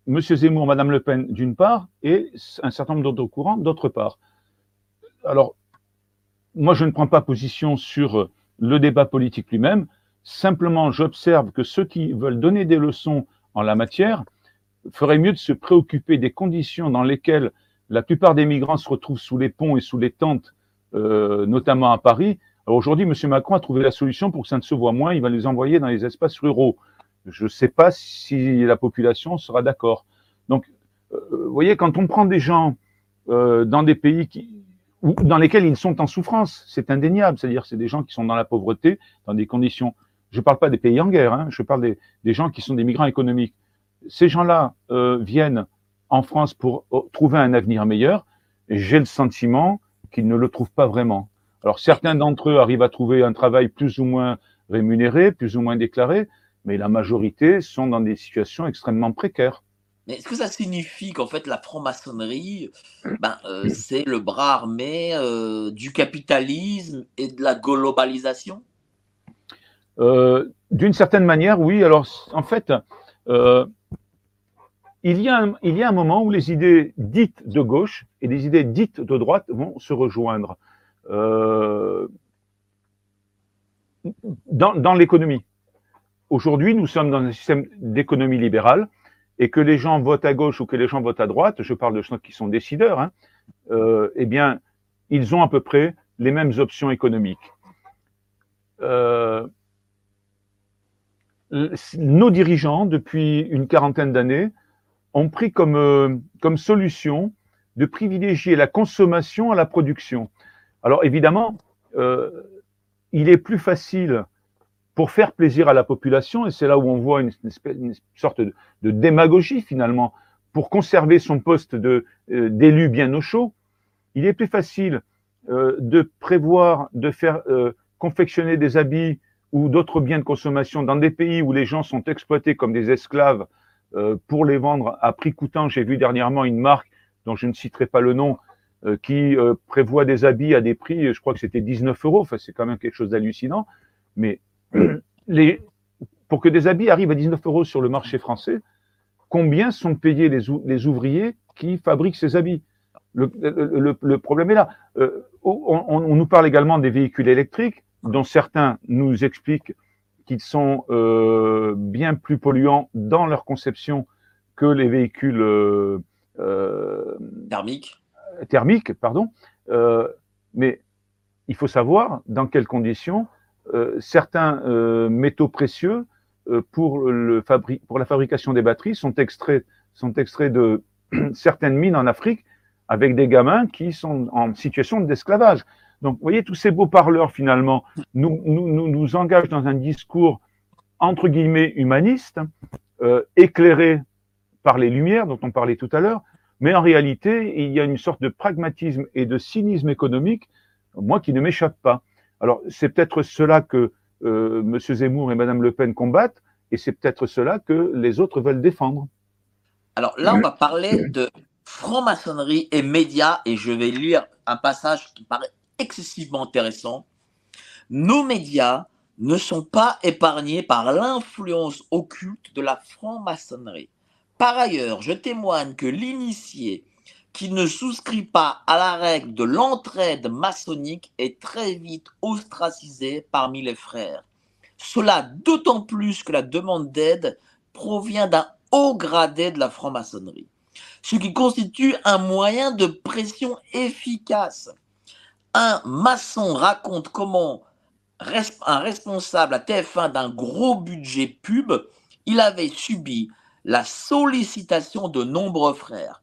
M. Zemmour, Mme Le Pen d'une part, et un certain nombre d'autres courants d'autre part. Alors, moi, je ne prends pas position sur le débat politique lui-même. Simplement, j'observe que ceux qui veulent donner des leçons en la matière feraient mieux de se préoccuper des conditions dans lesquelles la plupart des migrants se retrouvent sous les ponts et sous les tentes, euh, notamment à Paris. Aujourd'hui, M. Macron a trouvé la solution pour que ça ne se voit moins. Il va les envoyer dans les espaces ruraux. Je ne sais pas si la population sera d'accord. Donc, euh, vous voyez, quand on prend des gens euh, dans des pays qui, dans lesquels ils sont en souffrance, c'est indéniable. C'est-à-dire, c'est des gens qui sont dans la pauvreté, dans des conditions. Je ne parle pas des pays en guerre. Hein, je parle des, gens qui sont des migrants économiques. Ces gens-là euh, viennent en France pour euh, trouver un avenir meilleur. J'ai le sentiment qu'ils ne le trouvent pas vraiment. Alors, certains d'entre eux arrivent à trouver un travail plus ou moins rémunéré, plus ou moins déclaré, mais la majorité sont dans des situations extrêmement précaires. Mais est-ce que ça signifie qu'en fait la franc-maçonnerie, ben, euh, c'est le bras armé euh, du capitalisme et de la globalisation? Euh, D'une certaine manière, oui. Alors en fait, il, y a un, il y a un moment où les idées dites de gauche et les idées dites de droite vont se rejoindre dans, dans l'économie. Aujourd'hui, nous sommes dans un système d'économie libérale et que les gens votent à gauche ou que les gens votent à droite, je parle de gens qui sont décideurs, hein, euh, eh bien, ils ont à peu près les mêmes options économiques. Euh, nos dirigeants, depuis une quarantaine d'années, ont pris comme, euh, comme solution de privilégier la consommation à la production. Alors évidemment, il est plus facile pour faire plaisir à la population, et c'est là où on voit une, une sorte de, démagogie finalement, pour conserver son poste euh, d'élu bien au chaud, il est plus facile euh, de prévoir de faire euh, confectionner des habits ou d'autres biens de consommation dans des pays où les gens sont exploités comme des esclaves euh, pour les vendre à prix coûtant. J'ai vu dernièrement une marque dont je ne citerai pas le nom, euh, qui prévoit des habits à des prix, je crois que c'était 19 euros, enfin c'est quand même quelque chose d'hallucinant, mais les, pour que des habits arrivent à 19 euros sur le marché français, combien sont payés les, les ouvriers qui fabriquent ces habits? Le, le, le, problème est là. Euh, on, on, nous parle également des véhicules électriques, dont certains nous expliquent qu'ils sont euh, bien plus polluants dans leur conception que les véhicules euh, euh thermiques. Thermiques, pardon. Euh, mais il faut savoir dans quelles conditions euh, certains euh, métaux précieux euh, pour, le la fabrication des batteries sont extraits, sont extraits de certaines mines en Afrique avec des gamins qui sont en situation d'esclavage. Donc, vous voyez, tous ces beaux parleurs, finalement, nous, nous, nous, engagent dans un discours, entre guillemets, humaniste, euh, éclairé par les lumières dont on parlait tout à l'heure, mais en réalité, il y a une sorte de pragmatisme et de cynisme économique, moi, qui ne m'échappe pas. Alors, c'est peut-être cela que euh, M. Zemmour et Mme Le Pen combattent, et c'est peut-être cela que les autres veulent défendre. Alors là, on va parler de franc-maçonnerie et médias, et je vais lire un passage qui paraît excessivement intéressant. Nos médias ne sont pas épargnés par l'influence occulte de la franc-maçonnerie. Par ailleurs, je témoigne que l'initié qui ne souscrit pas à la règle de l'entraide maçonnique est très vite ostracisé parmi les frères. Cela d'autant plus que la demande d'aide provient d'un haut gradé de la franc-maçonnerie, ce qui constitue un moyen de pression efficace. Un maçon raconte comment un responsable à TF1 d'un gros budget pub, il avait subi la sollicitation de nombreux frères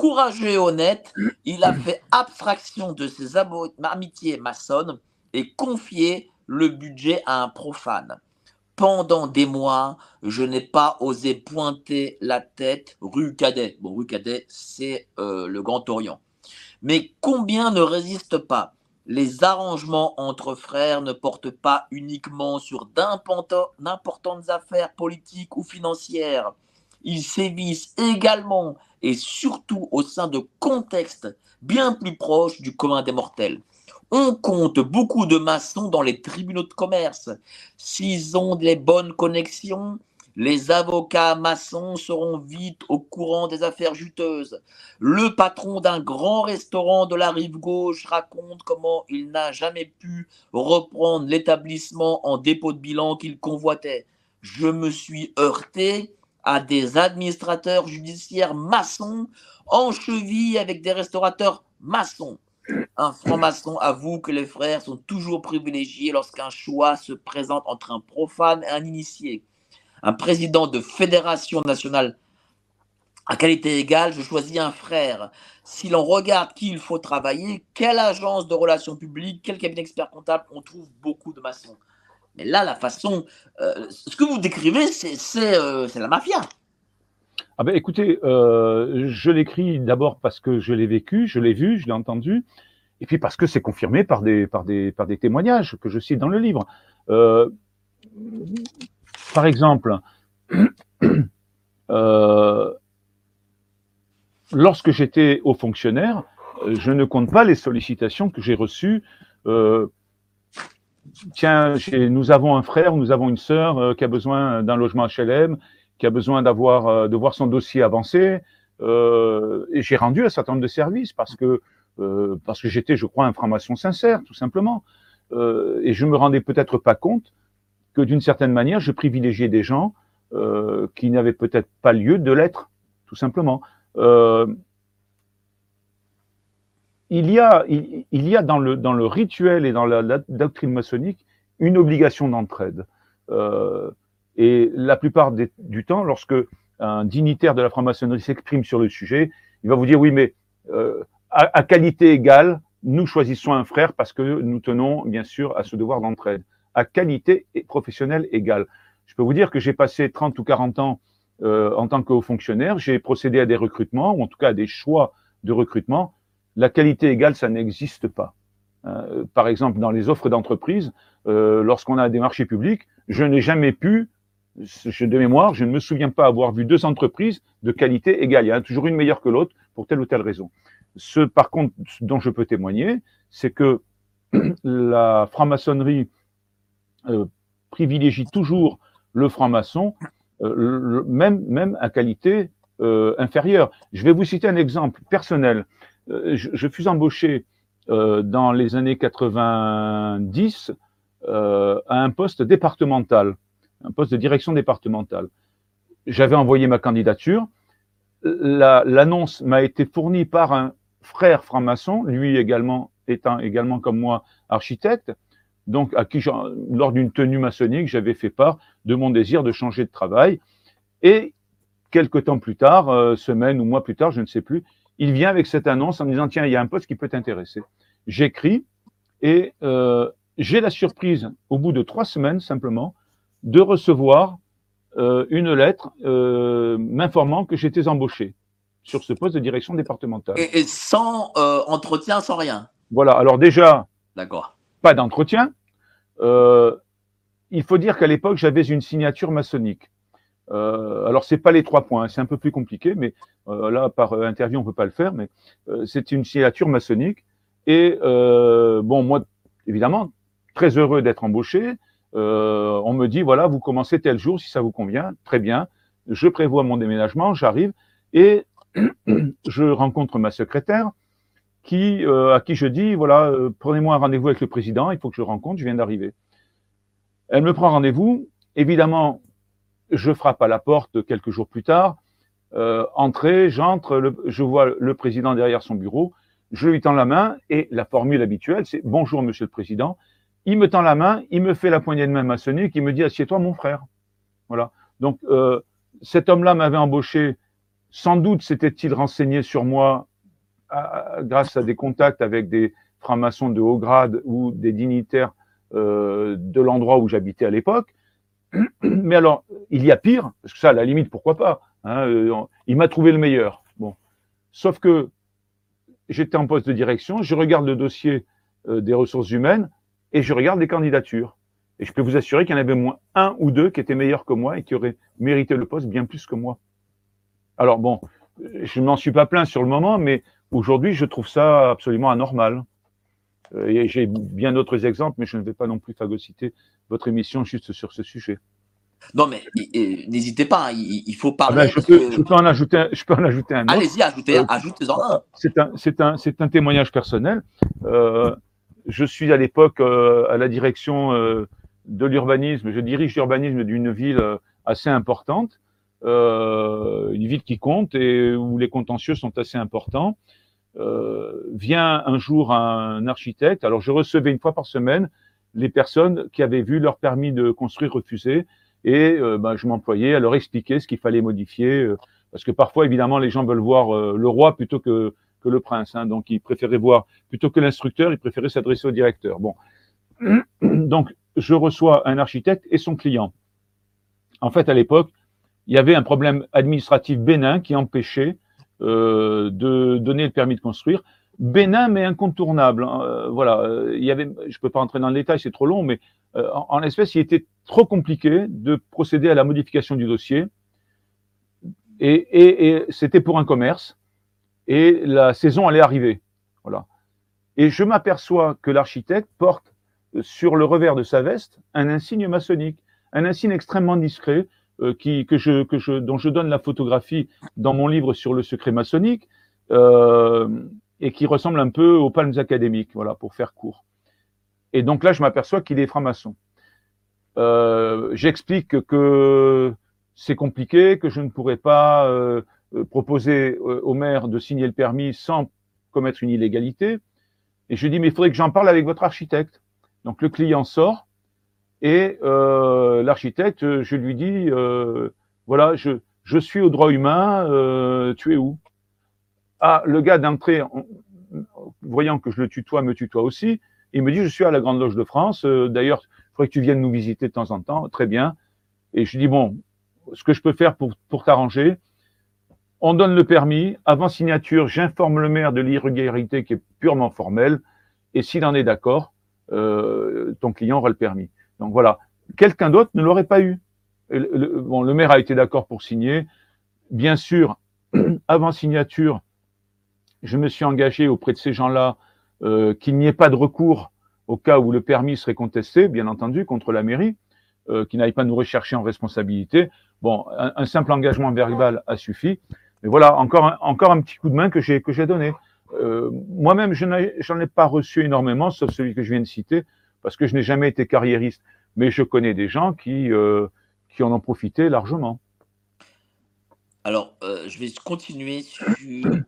Courageux et honnête, il a fait abstraction de ses amitiés maçonnes et confié le budget à un profane. Pendant des mois, je n'ai pas osé pointer la tête rue Cadet. Bon, rue Cadet, c'est euh, le Grand Orient. Mais combien ne résistent pas? Les arrangements entre frères ne portent pas uniquement sur d'importantes affaires politiques ou financières. Ils sévissent également et surtout au sein de contextes bien plus proches du commun des mortels. On compte beaucoup de maçons dans les tribunaux de commerce. S'ils ont des bonnes connexions, les avocats maçons seront vite au courant des affaires juteuses. Le patron d'un grand restaurant de la rive gauche raconte comment il n'a jamais pu reprendre l'établissement en dépôt de bilan qu'il convoitait. Je me suis heurté à des administrateurs judiciaires maçons en cheville avec des restaurateurs maçons. Un franc-maçon avoue que les frères sont toujours privilégiés lorsqu'un choix se présente entre un profane et un initié. Un président de fédération nationale à qualité égale, je choisis un frère. Si l'on regarde qui il faut travailler, quelle agence de relations publiques, quel cabinet expert comptable, on trouve beaucoup de maçons. Mais là, la façon, euh, ce que vous décrivez, c'est euh, la mafia. Ah ben, écoutez, euh, je l'écris d'abord parce que je l'ai vécu, je l'ai vu, je l'ai entendu, et puis parce que c'est confirmé par des témoignages que je cite dans le livre. par exemple, lorsque j'étais haut fonctionnaire, je ne compte pas les sollicitations que j'ai reçues tiens, nous avons un frère, nous avons une sœur euh, qui a besoin d'un logement HLM, qui a besoin d'avoir euh, de voir son dossier avancer. Euh, et j'ai rendu un certain nombre de services parce que parce que j'étais, je crois, un franc-maçon sincère, tout simplement. et je me rendais peut-être pas compte que d'une certaine manière, je privilégiais des gens qui n'avaient peut-être pas lieu de l'être, tout simplement il y a, il, y a dans, le, dans le rituel et dans la, doctrine maçonnique une obligation d'entraide. Euh, et la plupart du temps, lorsque un dignitaire de la franc-maçonnerie s'exprime sur le sujet, il va vous dire oui, mais euh, à, qualité égale, nous choisissons un frère parce que nous tenons bien sûr à ce devoir d'entraide. À qualité professionnelle égale. Je peux vous dire que j'ai passé 30 ou 40 ans euh, en tant que haut fonctionnaire, j'ai procédé à des recrutements, ou en tout cas à des choix de recrutement la qualité égale, ça n'existe pas. Euh, par exemple, dans les offres d'entreprise, euh, lorsqu'on a des marchés publics, je n'ai jamais pu, de mémoire, je ne me souviens pas avoir vu deux entreprises de qualité égale. Il y en a toujours une meilleure que l'autre pour telle ou telle raison. Ce, par contre, dont je peux témoigner, c'est que la franc-maçonnerie euh, privilégie toujours le franc-maçon, même, même à qualité inférieure. Je vais vous citer un exemple personnel. Euh, je, fus embauché euh, dans les années 90 euh, à un poste départemental, un poste de direction départementale. J'avais envoyé ma candidature. L'annonce m'a été fournie par un frère franc-maçon, lui également étant également comme moi architecte, donc à qui, lors d'une tenue maçonnique, j'avais fait part de mon désir de changer de travail. Et quelques temps plus tard, semaine ou mois plus tard, je ne sais plus, il vient avec cette annonce en me disant tiens, il y a un poste qui peut t'intéresser. J'écris et euh, j'ai la surprise, au bout de trois semaines simplement, de recevoir euh, une lettre euh, m'informant que j'étais embauché sur ce poste de direction départementale. Et, sans entretien, sans rien? Voilà. Alors déjà, d'accord. Pas d'entretien. il faut dire qu'à l'époque, j'avais une signature maçonnique. Euh, alors, c'est pas les trois points, c'est un peu plus compliqué, mais euh, là, par euh, interview, on peut pas le faire, mais euh, c'est une signature maçonnique. Et bon, moi, évidemment, très heureux d'être embauché. on me dit, voilà, vous commencez tel jour, si ça vous convient, très bien. Je prévois mon déménagement, j'arrive et je rencontre ma secrétaire qui, à qui je dis, voilà, prenez-moi un rendez-vous avec le président, il faut que je rencontre, je viens d'arriver. Elle me prend rendez-vous. Évidemment, je frappe à la porte quelques jours plus tard. Euh, j'entre, je vois le président derrière son bureau, je lui tends la main et la formule habituelle, c'est bonjour monsieur le président. Il me tend la main, il me fait la poignée de main maçonnique, il me dit assieds-toi mon frère. Voilà. Donc euh, cet homme-là m'avait embauché sans doute s'était-il renseigné sur moi grâce à des contacts avec des francs-maçons de haut grade ou des dignitaires euh, de l'endroit où j'habitais à l'époque. Mais alors, il y a pire, parce que ça, à la limite, pourquoi pas hein, euh, Il m'a trouvé le meilleur. Bon, sauf que j'étais en poste de direction, je regarde le dossier euh, des ressources humaines et je regarde les candidatures. Et je peux vous assurer qu'il y en avait moins un ou deux qui étaient meilleurs que moi et qui auraient mérité le poste bien plus que moi. Alors bon, je n'en suis pas plein sur le moment, mais aujourd'hui, je trouve ça absolument anormal. Euh, j'ai bien d'autres exemples, mais je ne vais pas non plus phagocyter votre émission juste sur ce sujet. Non, mais n'hésitez pas, hein, il, faut ah ben, parler. je, peux, en ajouter, je peux en ajouter un. Allez-y, ajoutez, euh, ajoutez-en un. C'est un, un, un témoignage personnel. Euh, je suis à l'époque euh, à la direction de l'urbanisme. Je dirige l'urbanisme d'une ville assez importante, une ville qui compte et où les contentieux sont assez importants. Vient un jour un architecte. Alors, je recevais une fois par semaine les personnes qui avaient vu leur permis de construire refusé et euh, ben, je m'employais à leur expliquer ce qu'il fallait modifier euh, parce que parfois, évidemment, les gens veulent voir le roi plutôt que, que le prince. Hein, donc, ils préféraient voir plutôt que l'instructeur, ils préféraient s'adresser au directeur. Bon, donc je reçois un architecte et son client. En fait, à l'époque, il y avait un problème administratif bénin qui empêchait euh, de donner le permis de construire. Bénin, mais incontournable. Hein. Euh, voilà, il y avait, je peux pas entrer dans le détail, c'est trop long, mais euh, en, en espèce, il était trop compliqué de procéder à la modification du dossier. Et, et, et c'était pour un commerce. Et la saison allait arriver. Voilà. Et je m'aperçois que l'architecte porte sur le revers de sa veste un insigne maçonnique, un insigne extrêmement discret, euh, qui, que je, que je, dont je donne la photographie dans mon livre sur le secret maçonnique, euh, et qui ressemble un peu aux palmes académiques, voilà, pour faire court. Et donc là, je m'aperçois qu'il est franc-maçon. Euh, J'explique que c'est compliqué, que je ne pourrais pas euh, proposer au maire de signer le permis sans commettre une illégalité. Et je dis, mais il faudrait que j'en parle avec votre architecte. Donc le client sort, et euh, l'architecte, je lui dis, euh, voilà, je, je suis au droit humain, euh, tu es où? Ah, le gars d'entrée, voyant que je le tutoie, me tutoie aussi. Il me dit, je suis à la Grande Loge de France. Euh, d'ailleurs, il faudrait que tu viennes nous visiter de temps en temps. Très bien. Et je dis, bon, ce que je peux faire pour, pour t'arranger, on donne le permis. Avant signature, j'informe le maire de l'irrégularité qui est purement formelle. Et s'il en est d'accord, euh, ton client aura le permis. Donc voilà, quelqu'un d'autre ne l'aurait pas eu. Bon, le maire a été d'accord pour signer. Bien sûr, avant signature, je me suis engagé auprès de ces gens-là euh, qu'il n'y ait pas de recours au cas où le permis serait contesté, bien entendu, contre la mairie, euh, qu'ils n'aillent pas nous rechercher en responsabilité. Bon, un, simple engagement verbal a suffi. Mais voilà, encore un, encore un petit coup de main que j'ai que j'ai donné. Euh, Moi-même, je n'en ai pas reçu énormément, sauf celui que je viens de citer, parce que je n'ai jamais été carriériste, mais je connais des gens qui, euh, qui en ont profité largement. Alors, euh, je vais continuer sur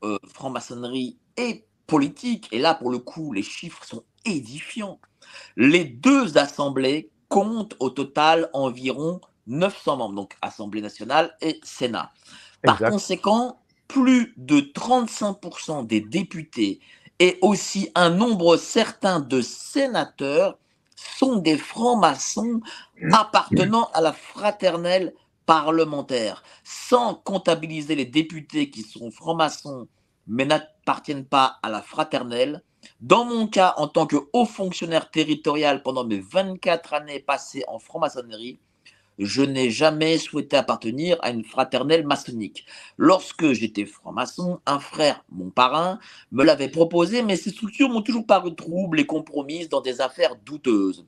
euh, franc-maçonnerie et politique. Et là, pour le coup, les chiffres sont édifiants. Les deux assemblées comptent au total environ 900 membres, donc Assemblée nationale et Sénat. Par conséquent, plus de 35% des députés et aussi un nombre certain de sénateurs sont des francs-maçons appartenant à la fraternelle parlementaire, sans comptabiliser les députés qui sont francs-maçons mais n'appartiennent pas à la fraternelle. Dans mon cas, en tant que haut fonctionnaire territorial pendant mes 24 années passées en franc-maçonnerie, je n'ai jamais souhaité appartenir à une fraternelle maçonnique. Lorsque j'étais franc-maçon, un frère, mon parrain, me l'avait proposé, mais ces structures m'ont toujours paru troubles et compromises dans des affaires douteuses.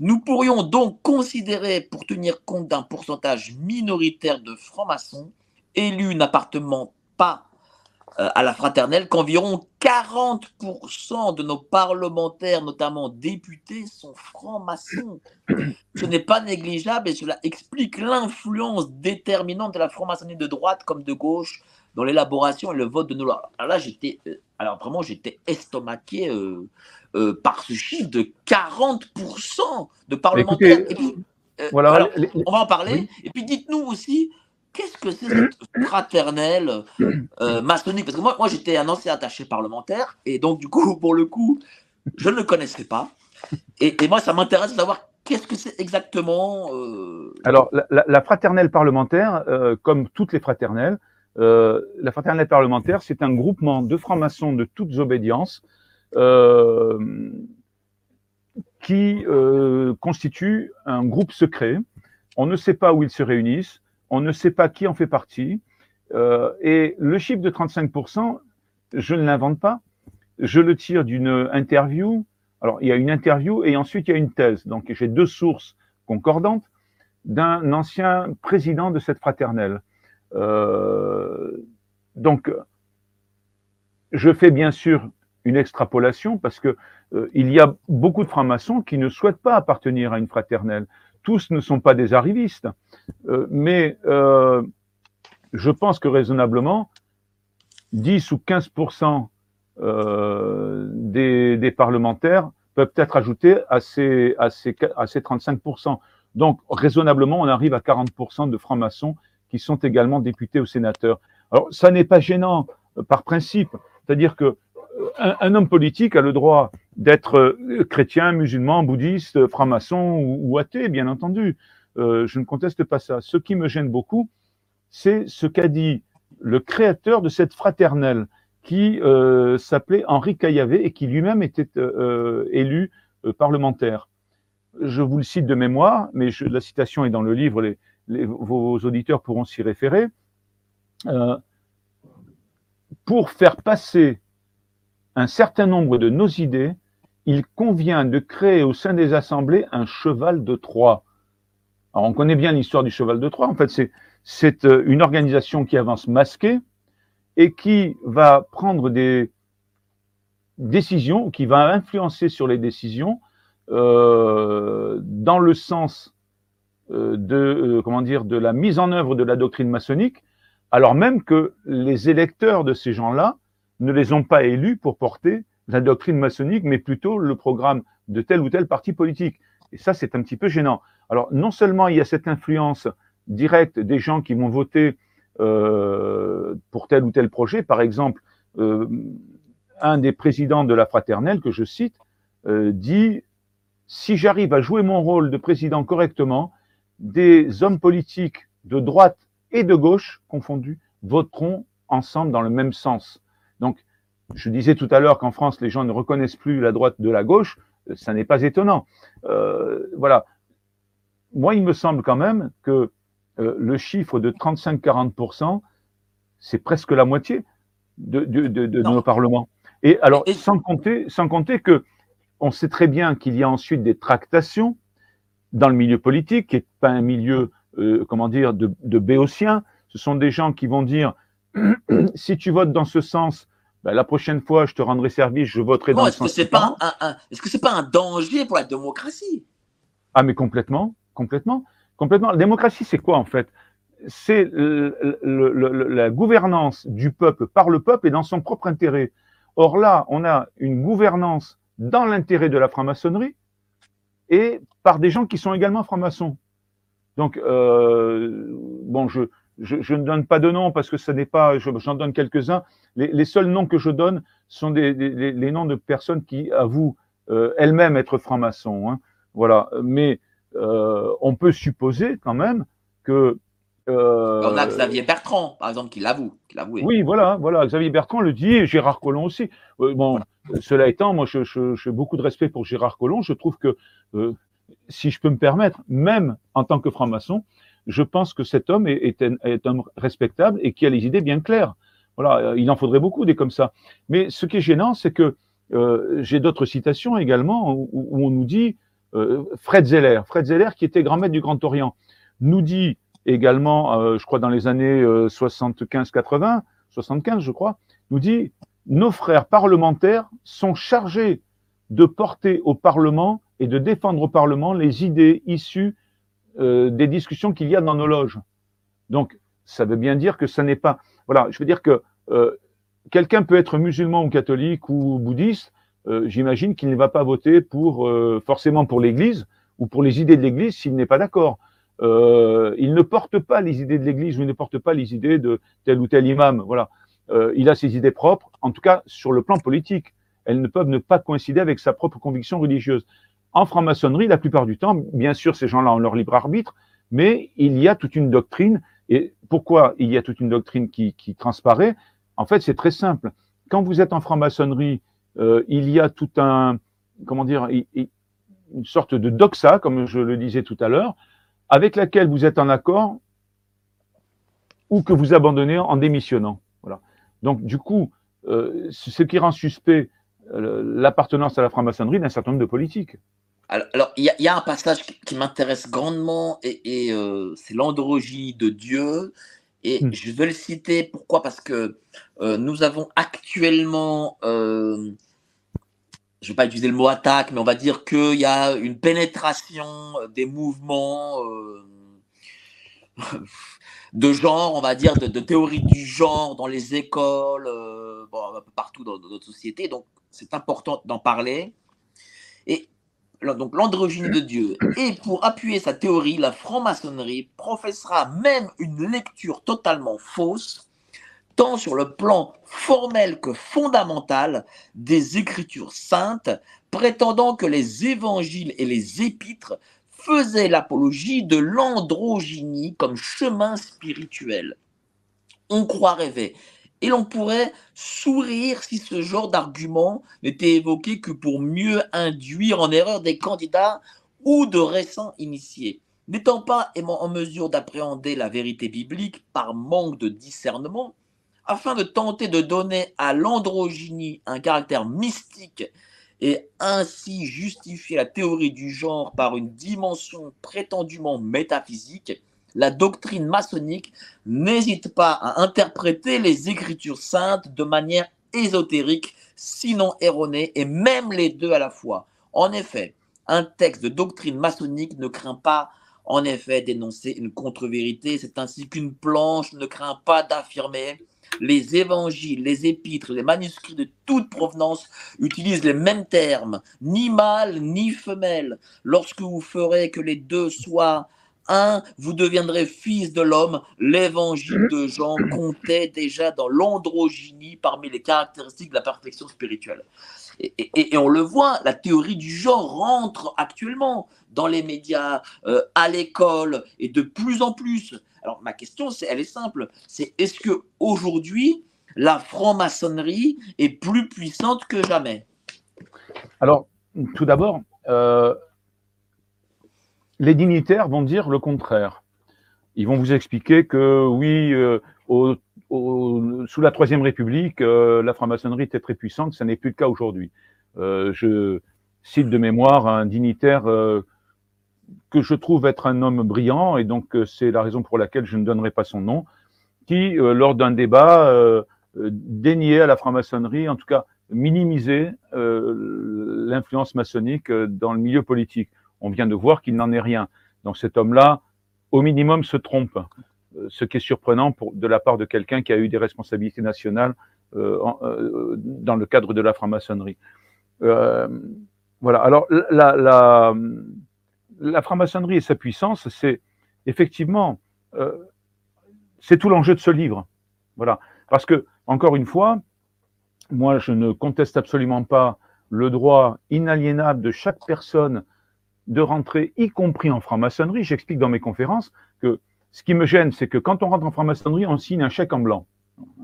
Nous pourrions donc considérer, pour tenir compte d'un pourcentage minoritaire de francs-maçons, élus n'appartenant pas euh, à la fraternelle qu'environ 40% de nos parlementaires, notamment députés, sont francs-maçons. Ce n'est pas négligeable et cela explique l'influence déterminante de la franc-maçonnerie de droite comme de gauche dans l'élaboration et le vote de nos lois. Alors là, j'étais, euh, alors vraiment, j'étais estomaqué euh, par ce chiffre de 40% de parlementaires. et puis, voilà, on va en parler. Et puis dites-nous aussi qu'est-ce que c'est cette fraternelle euh, maçonnique? Parce que moi, moi j'étais un ancien attaché parlementaire, et donc du coup, pour le coup, je ne le connaissais pas. Et, moi, ça m'intéresse de savoir qu'est-ce que c'est exactement. Euh, Alors, la, fraternelle parlementaire, euh, comme toutes les fraternelles, la fraternelle parlementaire, c'est un groupement de francs-maçons de toutes obédiences qui constitue un groupe secret. On ne sait pas où ils se réunissent on ne sait pas qui en fait partie. Euh, et le chiffre de 35%, je ne l'invente pas. Je le tire d'une interview. Alors, il y a une interview et ensuite il y a une thèse. Donc, j'ai deux sources concordantes d'un ancien président de cette fraternelle. Euh, donc, je fais bien sûr une extrapolation parce que euh, il y a beaucoup de francs-maçons qui ne souhaitent pas appartenir à une fraternelle. Tous ne sont pas des arrivistes, euh, mais je pense que raisonnablement, 10 ou 15% euh, des, parlementaires peuvent être ajoutés à ces, à ces, à ces 35 Donc, raisonnablement, on arrive à 40% de francs-maçons qui sont également députés ou sénateurs. Alors, ça n'est pas gênant par principe, c'est-à-dire que un, homme politique a le droit d'être euh, chrétien, musulman, bouddhiste, franc-maçon ou, athée, bien entendu. Euh, je ne conteste pas ça. Ce qui me gêne beaucoup, c'est ce qu'a dit le créateur de cette fraternelle qui euh, s'appelait Henri Caillavet et qui lui-même était élu parlementaire. Je vous le cite de mémoire, mais la citation est dans le livre, vos auditeurs pourront s'y référer. pour faire passer un certain nombre de nos idées, il convient de créer au sein des assemblées un cheval de Troie. Alors, on connaît bien l'histoire du cheval de Troie. En fait, c'est euh, une organisation qui avance masquée et qui va prendre des décisions, qui va influencer sur les décisions euh, dans le sens euh, de, comment dire, de la mise en œuvre de la doctrine maçonnique, alors même que les électeurs de ces gens-là ne les ont pas élus pour porter la doctrine maçonnique, mais plutôt le programme de tel ou tel parti politique. Et ça, c'est un petit peu gênant. Alors, non seulement il y a cette influence directe des gens qui vont voter euh, pour tel ou tel projet, par exemple, euh, un des présidents de la fraternelle que je cite euh, dit si j'arrive à jouer mon rôle de président correctement, des hommes politiques de droite et de gauche confondus voteront ensemble dans le même sens. Donc, je disais tout à l'heure qu'en France, les gens ne reconnaissent plus la droite de la gauche. Ça n'est pas étonnant. Euh, voilà. Moi, il me semble quand même que euh, le chiffre de 35-40%, c'est presque la moitié de, nos parlements. Et alors, sans compter, sans compter que on sait très bien qu'il y a ensuite des tractations dans le milieu politique, qui n'est pas un milieu, euh, comment dire, de, de béotiens. Ce sont des gens qui vont dire si tu votes dans ce sens, ben, la prochaine fois, je te rendrai service, je voterai dans ce sens. Est-ce que ce n'est pas un danger pour la démocratie? Ah, mais complètement, complètement, complètement. La démocratie, c'est quoi en fait? C'est la gouvernance du peuple par le peuple et dans son propre intérêt. Or là, on a une gouvernance dans l'intérêt de la franc-maçonnerie et par des gens qui sont également francs-maçons. Donc, euh, bon, je, je, ne donne pas de nom parce que ce n'est pas, j'en donne quelques-uns. Les, seuls noms que je donne sont des, les noms de personnes qui avouent euh, elles-mêmes être francs-maçons. Hein. Voilà. Mais euh, on peut supposer quand même que. On a Xavier Bertrand, par exemple, qui l'avoue. Oui, voilà, voilà. Xavier Bertrand le dit et Gérard Collomb aussi. bon, cela étant, moi, j'ai je, beaucoup de respect pour Gérard Collomb. Je trouve que, si je peux me permettre, même en tant que franc-maçon, je pense que cet homme est, un, homme respectable et qui a les idées bien claires. Voilà, euh, il en faudrait beaucoup des comme ça. Mais ce qui est gênant, c'est que euh, j'ai d'autres citations également où, on nous dit euh, Fred Zeller, Fred Zeller qui était grand maître du Grand Orient, nous dit également, je crois dans les années 75-80, 75 je crois, nous dit nos frères parlementaires sont chargés de porter au Parlement et de défendre au Parlement les idées issues euh, des discussions qu'il y a dans nos loges. Donc, ça veut bien dire que ça n'est pas. Voilà, je veux dire que euh, quelqu'un peut être musulman ou catholique ou bouddhiste. Euh, j'imagine qu'il ne va pas voter pour forcément pour l'Église ou pour les idées de l'Église s'il n'est pas d'accord. Euh, il ne porte pas les idées de l'Église ou il ne porte pas les idées de tel ou tel imam. Voilà. Euh, il a ses idées propres, en tout cas sur le plan politique. Elles ne peuvent ne pas coïncider avec sa propre conviction religieuse. En franc-maçonnerie, la plupart du temps, bien sûr, ces gens-là ont leur libre arbitre, mais il y a toute une doctrine. Et pourquoi il y a toute une doctrine qui, transparaît? En fait, c'est très simple. Quand vous êtes en franc-maçonnerie, euh, il y a tout un, comment dire, une sorte de doxa, comme je le disais tout à l'heure, avec laquelle vous êtes en accord ou que vous abandonnez en démissionnant. Voilà. Donc, du coup, euh, ce qui rend suspect euh, l'appartenance à la franc-maçonnerie d'un certain nombre de politiques. Alors, il y, a un passage qui, m'intéresse grandement, et, euh, c'est l'androgynie de Dieu. Et hmm. je veux le citer, pourquoi? Parce que nous avons actuellement je ne vais pas utiliser le mot attaque, mais on va dire qu'il y a une pénétration des mouvements euh, de genre, on va dire, de, de, théorie du genre dans les écoles, euh, un peu partout dans, notre société. Donc, c'est important d'en parler. Et donc, l'androgynie de Dieu. Et pour appuyer sa théorie, la franc-maçonnerie professera même une lecture totalement fausse tant sur le plan formel que fondamental des Écritures saintes, prétendant que les évangiles et les épîtres faisaient l'apologie de l'androgynie comme chemin spirituel. On croit rêver. Et l'on pourrait sourire si ce genre d'argument n'était évoqué que pour mieux induire en erreur des candidats ou de récents initiés. N'étant pas en mesure d'appréhender la vérité biblique par manque de discernement, afin de tenter de donner à l'androgynie un caractère mystique et ainsi justifier la théorie du genre par une dimension prétendument métaphysique, la doctrine maçonnique n'hésite pas à interpréter les écritures saintes de manière ésotérique, sinon erronée, et même les deux à la fois. En effet, un texte de doctrine maçonnique ne craint pas en effet d'énoncer une contre-vérité, c'est ainsi qu'une planche ne craint pas d'affirmer les évangiles, les épîtres, les manuscrits de toute provenance utilisent les mêmes termes, ni mâle ni femelle. Lorsque vous ferez que les deux soient un, vous deviendrez fils de l'homme. L'évangile de Jean comptait déjà dans l'androgynie parmi les caractéristiques de la perfection spirituelle. Et, on le voit, la théorie du genre rentre actuellement dans les médias, euh, à l'école, et de plus en plus. Alors ma question, c'est, elle est simple, c'est est-ce que aujourd'hui la franc-maçonnerie est plus puissante que jamais? Alors, tout d'abord, euh, les dignitaires vont dire le contraire. Ils vont vous expliquer que oui, euh, sous la Troisième République, euh, la franc-maçonnerie était très puissante, ça n'est plus le cas aujourd'hui. je cite de mémoire un dignitaire que je trouve être un homme brillant, et donc euh, c'est la raison pour laquelle je ne donnerai pas son nom, qui, euh, lors d'un débat, euh, déniait à la franc-maçonnerie, en tout cas minimisait l'influence maçonnique dans le milieu politique. On vient de voir qu'il n'en est rien. Donc cet homme-là, au minimum, se trompe, ce qui est surprenant pour, de la part de quelqu'un qui a eu des responsabilités nationales dans le cadre de la franc-maçonnerie. voilà. Alors la, la franc-maçonnerie et sa puissance, c'est effectivement, euh, c'est tout l'enjeu de ce livre. Voilà. Parce que, encore une fois, moi, je ne conteste absolument pas le droit inaliénable de chaque personne de rentrer, y compris en franc-maçonnerie. J'explique dans mes conférences que ce qui me gêne, c'est que quand on rentre en franc-maçonnerie, on signe un chèque en blanc.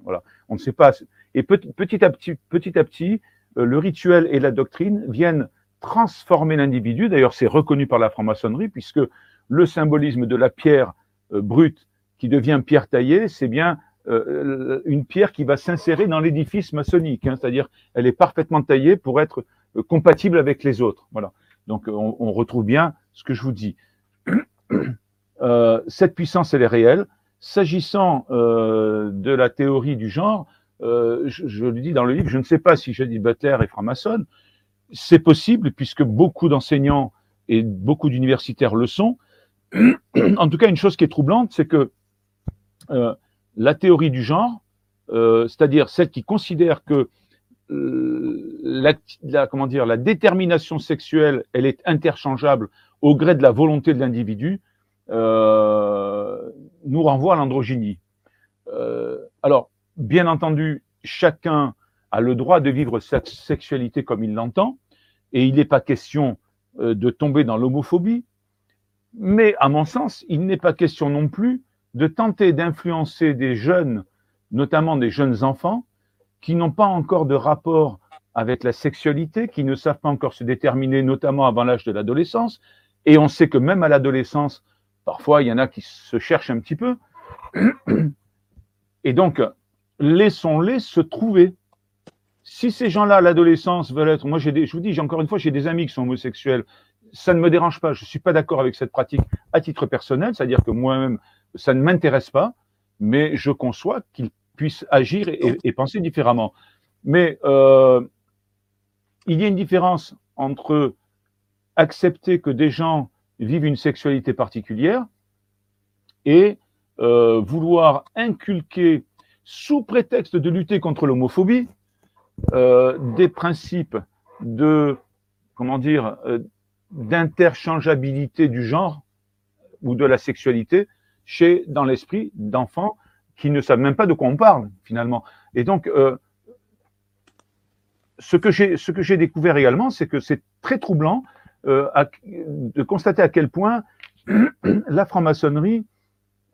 Voilà. On ne sait pas. Et petit à petit, petit à petit, euh, le rituel et la doctrine viennent transformer l'individu. D'ailleurs, c'est reconnu par la franc-maçonnerie, puisque le symbolisme de la pierre euh, brute qui devient pierre taillée, c'est bien euh, une pierre qui va s'insérer dans l'édifice maçonnique, hein, c'est-à-dire elle est parfaitement taillée pour être compatible avec les autres. Voilà. Donc on, retrouve bien ce que je vous dis. cette puissance, elle est réelle. S'agissant de la théorie du genre, je, je, le dis dans le livre, je ne sais pas si Jody Butler est franc-maçonne, c'est possible puisque beaucoup d'enseignants et beaucoup d'universitaires le sont. en tout cas, une chose qui est troublante, c'est que euh, la théorie du genre, euh, c'est-à-dire celle qui considère que euh, la, comment dire, la détermination sexuelle, elle est interchangeable au gré de la volonté de l'individu, nous renvoie à l'androgynie. alors, bien entendu, chacun a le droit de vivre sa sexualité comme il l'entend, et il n'est pas question de tomber dans l'homophobie, mais à mon sens, il n'est pas question non plus de tenter d'influencer des jeunes, notamment des jeunes enfants, qui n'ont pas encore de rapport avec la sexualité, qui ne savent pas encore se déterminer, notamment avant l'âge de l'adolescence. Et on sait que même à l'adolescence, parfois, il y en a qui se cherchent un petit peu. Et donc, laissons-les se trouver. Si ces gens-là, à l'adolescence, veulent être, moi, je vous dis, j'ai encore une fois, j'ai des amis qui sont homosexuels ça ne me dérange pas. Je ne suis pas d'accord avec cette pratique à titre personnel, c'est-à-dire que moi-même, ça ne m'intéresse pas, mais je conçois qu'ils puissent agir et, penser différemment. Mais euh, il y a une différence entre accepter que des gens vivent une sexualité particulière et euh, vouloir inculquer, sous prétexte de lutter contre l'homophobie, euh, des principes de, comment dire, d'interchangeabilité du genre ou de la sexualité chez dans l'esprit d'enfants qui ne savent même pas de quoi on parle finalement. Et donc, euh, ce que j'ai découvert également, c'est que c'est très troublant euh, de constater à quel point la franc-maçonnerie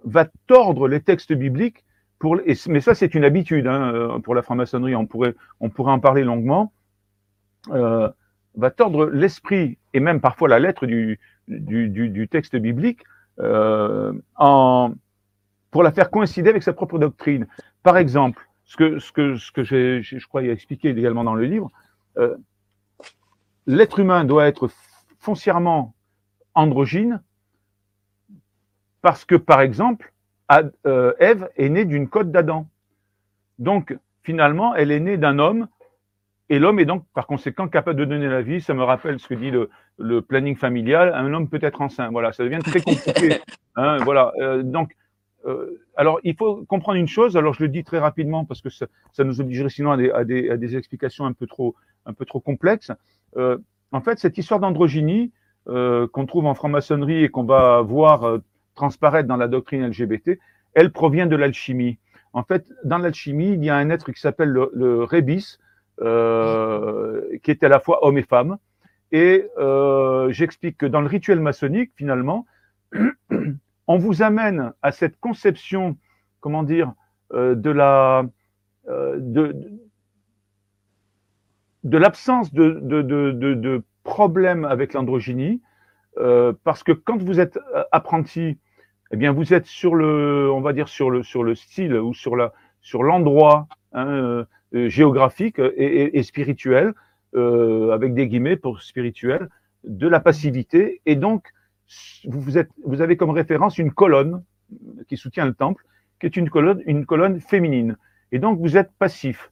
va tordre les textes bibliques pour mais ça c'est une habitude hein, euh, pour la franc-maçonnerie. On pourrait on pourrait en parler longuement. Va tordre l'esprit et même parfois la lettre du, texte biblique en, pour la faire coïncider avec sa propre doctrine. Par exemple, ce que, ce que, ce que j'ai, je crois, expliqué également dans le livre, euh, l'être humain doit être foncièrement androgyne parce que, par exemple, euh, Ève est née d'une côte d'Adam. Donc, finalement, elle est née d'un homme et l'homme est donc, par conséquent, capable de donner la vie. Ça me rappelle ce que dit le, planning familial. Un homme peut être enceint. Voilà, ça devient très compliqué. Hein, voilà. Euh, donc, euh, alors, il faut comprendre une chose. Alors, je le dis très rapidement parce que ça, nous obligerait sinon à des, explications un peu trop, un peu trop complexes. Euh, en fait, cette histoire d'androgynie qu'on trouve en franc-maçonnerie et qu'on va voir transparaître dans la doctrine LGBT, elle provient de l'alchimie. En fait, dans l'alchimie, il y a un être qui s'appelle le, le rébis, euh, qui est à la fois homme et femme. Et euh, j'explique que dans le rituel maçonnique, finalement, on vous amène à cette conception, comment dire, euh, de la de, de l'absence de, de, problème avec l'androgynie, parce que quand vous êtes apprenti, eh bien vous êtes sur le, on va dire sur le sur le style ou sur la sur l'endroit hein, euh, géographique et, spirituel, euh, avec des guillemets pour spirituel, de la passivité. Et donc, vous, êtes, vous avez comme référence une colonne qui soutient le temple, qui est une colonne, une colonne féminine. Et donc, vous êtes passif.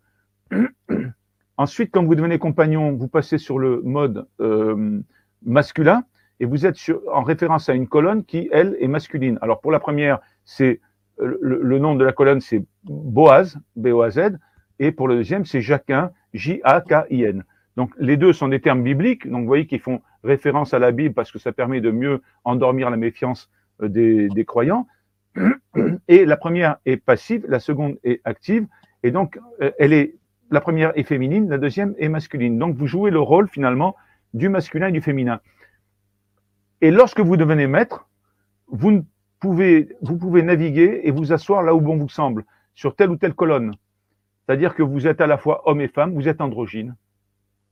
Ensuite, quand vous devenez compagnon, vous passez sur le mode euh, masculin et vous êtes sur, en référence à une colonne qui, elle, est masculine. Alors, pour la première, c'est le, le, nom de la colonne, c'est Boaz, B-O-A-Z et pour le deuxième, c'est Jacquin, J-A-K-I-N. Donc les deux sont des termes bibliques, donc vous voyez qu'ils font référence à la Bible parce que ça permet de mieux endormir la méfiance euh, des, croyants. Et la première est passive, la seconde est active, et donc euh, elle est la première est féminine, la deuxième est masculine. Donc vous jouez le rôle finalement du masculin et du féminin. Et lorsque vous devenez maître, vous pouvez, vous pouvez naviguer et vous asseoir là où bon vous semble, sur telle ou telle colonne. C'est-à-dire que vous êtes à la fois homme et femme, vous êtes androgyne.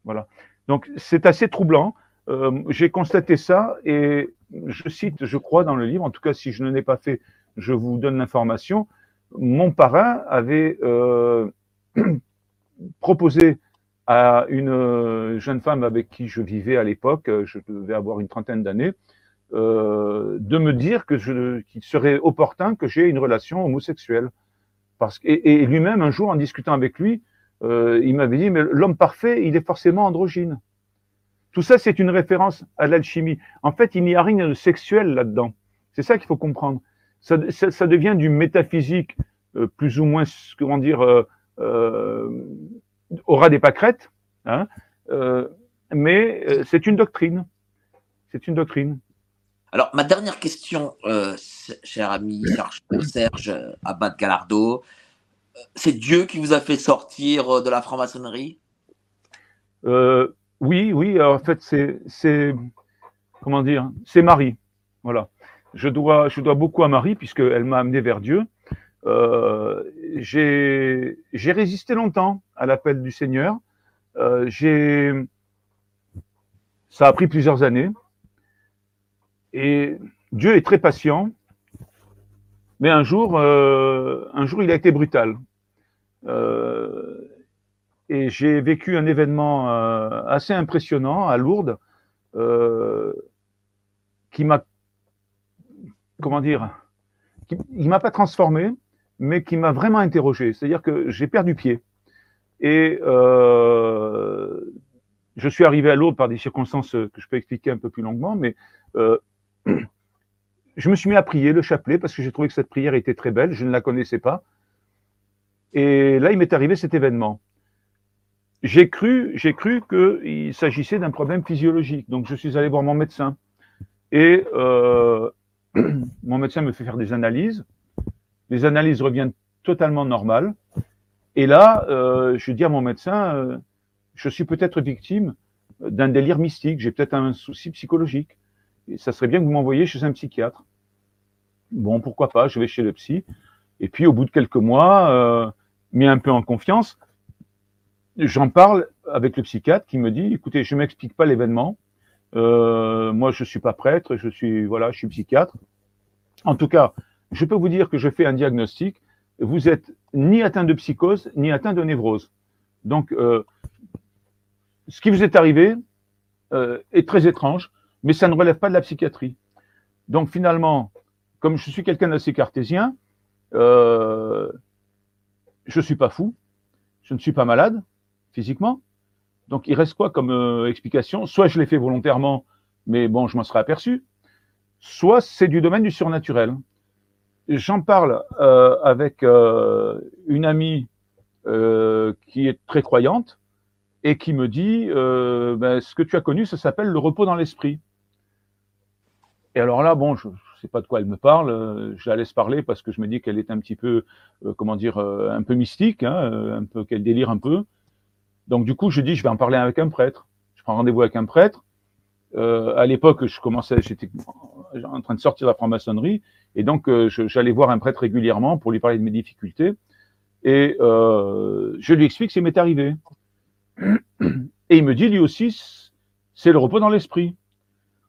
Voilà. Donc c'est assez troublant. Euh, j'ai constaté ça et je cite, je crois, dans le livre, en tout cas si je ne l'ai pas fait, je vous donne l'information. Mon parrain avait euh, proposé à une euh, jeune femme avec qui je vivais à l'époque, je devais avoir une trentaine d'années, de me dire que qu'il serait opportun que j'ai une relation homosexuelle. Parce et, lui-même, un jour, en discutant avec lui, euh, il m'avait dit, mais l'homme parfait, il est forcément androgyne. Tout ça, c'est une référence à l'alchimie. En fait, il n'y a rien de sexuel là-dedans. C'est ça qu'il faut comprendre. Ça, ça, devient du métaphysique, euh, plus ou moins, comment dire, euh, euh aura des pâquerettes, hein, mais c'est une doctrine. C'est une doctrine. Alors, ma dernière question, cher ami Serge, Abad Galardo, c'est Dieu qui vous a fait sortir de la franc-maçonnerie? Oui, oui. En fait, c'est comment dire C'est Marie. Voilà. Je dois, je dois beaucoup à Marie puisqu'elle m'a amené vers Dieu. Euh, j'ai résisté longtemps à l'appel du Seigneur. Euh, ça a pris plusieurs années. Et Dieu est très patient. Mais un jour, euh, un jour, il a été brutal. Euh, et j'ai vécu un événement euh, assez impressionnant à Lourdes euh, qui m'a, comment dire, qui, il m'a pas transformé, mais qui m'a vraiment interrogé. C'est-à-dire que j'ai perdu pied. Et euh, je suis arrivé à Lourdes par des circonstances que je peux expliquer un peu plus longuement, mais euh, je me suis mis à prier le chapelet parce que j'ai trouvé que cette prière était très belle, je ne la connaissais pas. Et là, il m'est arrivé cet événement. J'ai cru, j'ai cru qu'il s'agissait d'un problème physiologique. Donc, je suis allé voir mon médecin. Et euh, mon médecin me fait faire des analyses les analyses reviennent totalement normales. Et là, euh, je dis à mon médecin, euh, je suis peut-être victime d'un délire mystique, j'ai peut-être un souci psychologique. Et ça serait bien que vous m'envoyiez chez un psychiatre. Bon, pourquoi pas, je vais chez le psy. Et puis, au bout de quelques mois, mis un peu en confiance, j'en parle avec le psychiatre qui me dit, écoutez, je m'explique pas l'événement. Euh, moi, je suis pas prêtre, je suis, voilà, je suis psychiatre. En tout cas, je peux vous dire que je fais un diagnostic. Vous êtes ni atteint de psychose, ni atteint de névrose. Donc, euh, ce qui vous est arrivé euh, est très étrange, mais ça ne relève pas de la psychiatrie. Donc, finalement, comme je suis quelqu'un d'assez cartésien, euh, je ne suis pas fou, je ne suis pas malade physiquement. Donc, il reste quoi comme euh, explication? Soit je l'ai fait volontairement, mais bon, je m'en serais aperçu, soit c'est du domaine du surnaturel j'en parle euh, avec euh, une amie qui est très croyante et qui me dit ben, ce que tu as connu, ça s'appelle le repos dans l'esprit. Et alors là, bon, je ne sais pas de quoi elle me parle, je la laisse parler parce que je me dis qu'elle est un petit peu, comment dire, un peu mystique, hein, un peu qu'elle délire un peu. Donc du coup, je dis, je vais en parler avec un prêtre. Je prends rendez-vous avec un prêtre. à l'époque, je commençais, j'étais en train de sortir de la franc-maçonnerie et donc, euh, j'allais voir un prêtre régulièrement pour lui parler de mes difficultés. Et euh, je lui explique ce qui m'est arrivé. Et il me dit, lui aussi, c'est le repos dans l'esprit.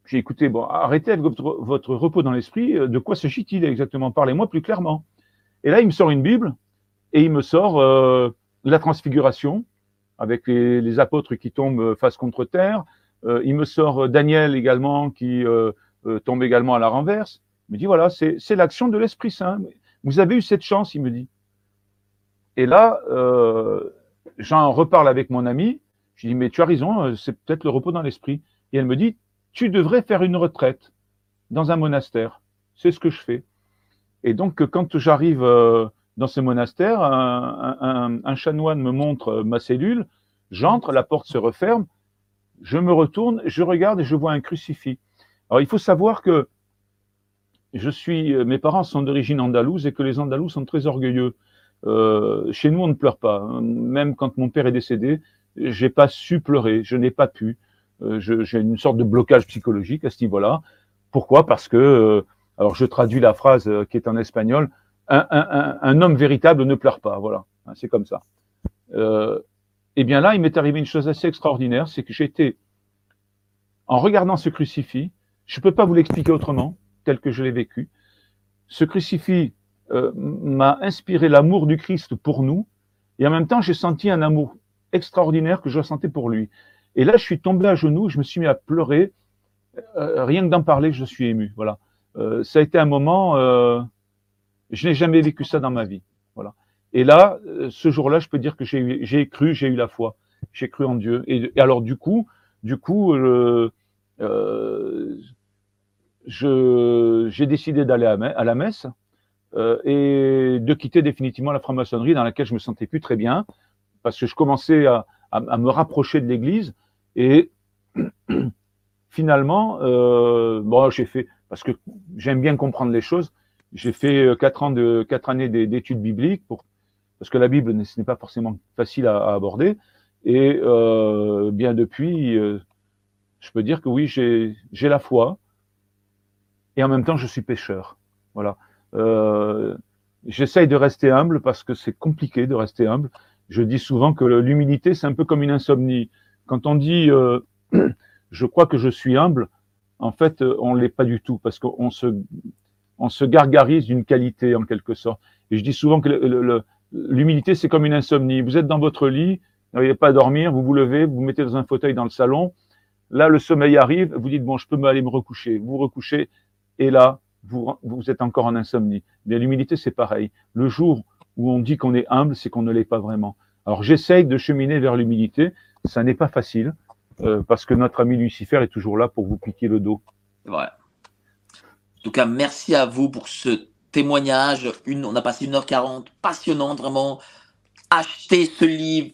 J'ai écouté, bon, arrêtez avec votre, repos dans l'esprit. Euh, de quoi s'agit-il exactement? Parlez-moi plus clairement. Et là, il me sort une Bible et il me sort euh, la transfiguration avec les, apôtres qui tombent face contre terre. Euh, il me sort Daniel également qui euh, tombe également à la renverse. Il me dit, voilà, c'est l'action de l'Esprit Saint. Vous avez eu cette chance, il me dit. Et là, euh, j'en reparle avec mon ami. Je dis, mais tu as raison, euh, c'est peut-être le repos dans l'esprit. Et elle me dit, tu devrais faire une retraite dans un monastère. C'est ce que je fais. Et donc, quand j'arrive euh, dans ce monastère, un, chanoine me montre ma cellule, j'entre, la porte se referme, je me retourne, je regarde et je vois un crucifix. Alors, il faut savoir que je suis, euh, mes parents sont d'origine andalouse et que les Andalous sont très orgueilleux. Euh, chez nous, on ne pleure pas. Même quand mon père est décédé, j'ai pas su pleurer, je n'ai pas pu. Euh, j'ai une sorte de blocage psychologique à ce niveau-là. Pourquoi? Parce que, alors je traduis la phrase qui est en espagnol, un, homme véritable ne pleure pas. Voilà, hein, c'est comme ça. Euh, et bien là, il m'est arrivé une chose assez extraordinaire, c'est que j'étais, en regardant ce crucifix, je peux pas vous l'expliquer autrement, tel que je l'ai vécu. Ce crucifix euh, m'a inspiré l'amour du Christ pour nous, et en même temps, j'ai senti un amour extraordinaire que je ressentais pour lui. Et là, je suis tombé à genoux, je me suis mis à pleurer. Euh, rien que d'en parler, je suis ému. Voilà. Euh, ça a été un moment, euh, je n'ai jamais vécu ça dans ma vie. Voilà. Et là, euh, ce jour-là, je peux dire que j'ai cru, j'ai eu la foi, j'ai cru en Dieu. Et, alors, du coup, du coup, euh, j'ai décidé d'aller à la messe euh, et de quitter définitivement la franc-maçonnerie dans laquelle je me sentais plus très bien parce que je commençais à, à, à me rapprocher de l'Église et finalement, euh, bon, j'ai fait, parce que j'aime bien comprendre les choses. J'ai fait quatre ans de quatre années d'études bibliques pour parce que la Bible ce n'est pas forcément facile à, aborder. Et euh, bien depuis, euh, je peux dire que oui, j'ai la foi et en même temps je suis pécheur. Voilà. Euh, J'essaye de rester humble parce que c'est compliqué de rester humble. Je dis souvent que l'humilité, c'est un peu comme une insomnie. Quand on dit euh, je crois que je suis humble, en fait, on l'est pas du tout parce qu'on se, on se gargarise d'une qualité en quelque sorte. Et je dis souvent que l'humilité, c'est comme une insomnie. Vous êtes dans votre lit, vous n'arrivez pas à dormir, vous vous levez, vous vous mettez dans un fauteuil dans le salon. Là, le sommeil arrive, vous dites, bon, je peux aller me recoucher. Vous recouchez, et là, vous, vous êtes encore en insomnie. Mais l'humilité, c'est pareil. Le jour où on dit qu'on est humble, c'est qu'on ne l'est pas vraiment. Alors, j'essaye de cheminer vers l'humilité. Ça n'est pas facile, euh, parce que notre ami Lucifer est toujours là pour vous piquer le dos. Tout cas, merci à vous pour ce témoignage. Une, on a passé une heure quarante, passionnante, vraiment. Achetez ce livre,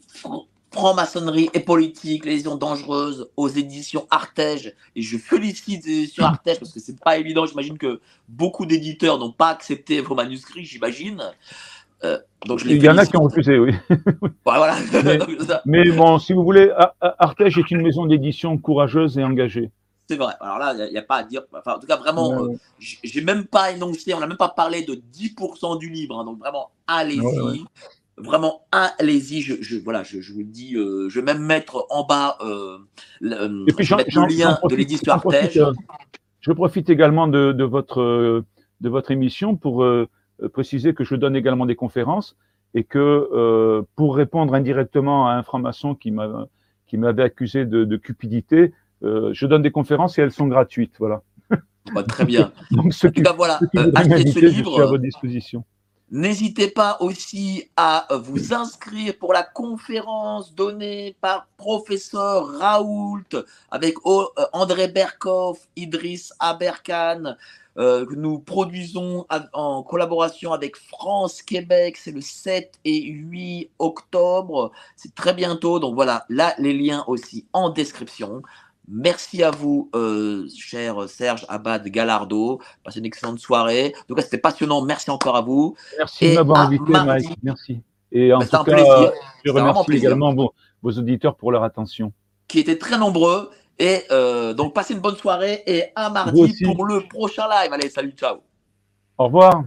Franc-maçonnerie et politique, lésions dangereuses aux éditions Artege. Et je félicite les éditions Artege parce que c'est pas évident. J'imagine que beaucoup d'éditeurs n'ont pas accepté vos manuscrits, j'imagine. Euh, donc je Il y en a qui ont refusé, oui. voilà. mais, bon, si vous voulez, Artege est une maison d'édition courageuse et engagée. C'est vrai. Alors là, il n'y a, pas à dire. Enfin, en tout cas, vraiment, euh, j'ai même pas énoncé, on n'a même pas parlé de 10% du livre. Hein. donc vraiment, allez-y. Vraiment, allez-y. Je, je, voilà, je, je vous le dis, euh, je vais même mettre en bas euh, le, euh, Et puis, le lien de l'édition Artege. Je profite également de, de, votre, de votre émission pour préciser que je donne également des conférences et que pour répondre indirectement à un franc-maçon qui m'avait accusé de, de cupidité, je donne des conférences et elles sont gratuites. Voilà. Bah, très bien. Donc, ce qui, voilà, achetez ce livre. à votre disposition. N'hésitez pas aussi à vous inscrire pour la conférence donnée par professeur Raoult avec euh, André Berkoff, Idriss Aberkan, euh, que nous produisons en collaboration avec France-Québec. C'est le 7 et 8 octobre. C'est très bientôt. Donc voilà, là, les liens aussi en description. Merci à vous, euh, cher Serge Abad Galardo. Passez une excellente soirée. En tout cas, c'était passionnant. Merci encore à vous. Merci de m'avoir invité, Mike. Merci. Et en bah, tout cas, je remercie également vos, auditeurs pour leur attention. Qui étaient très nombreux. Et euh, donc, passez une bonne soirée et à mardi pour le prochain live. Allez, salut, ciao. Au revoir.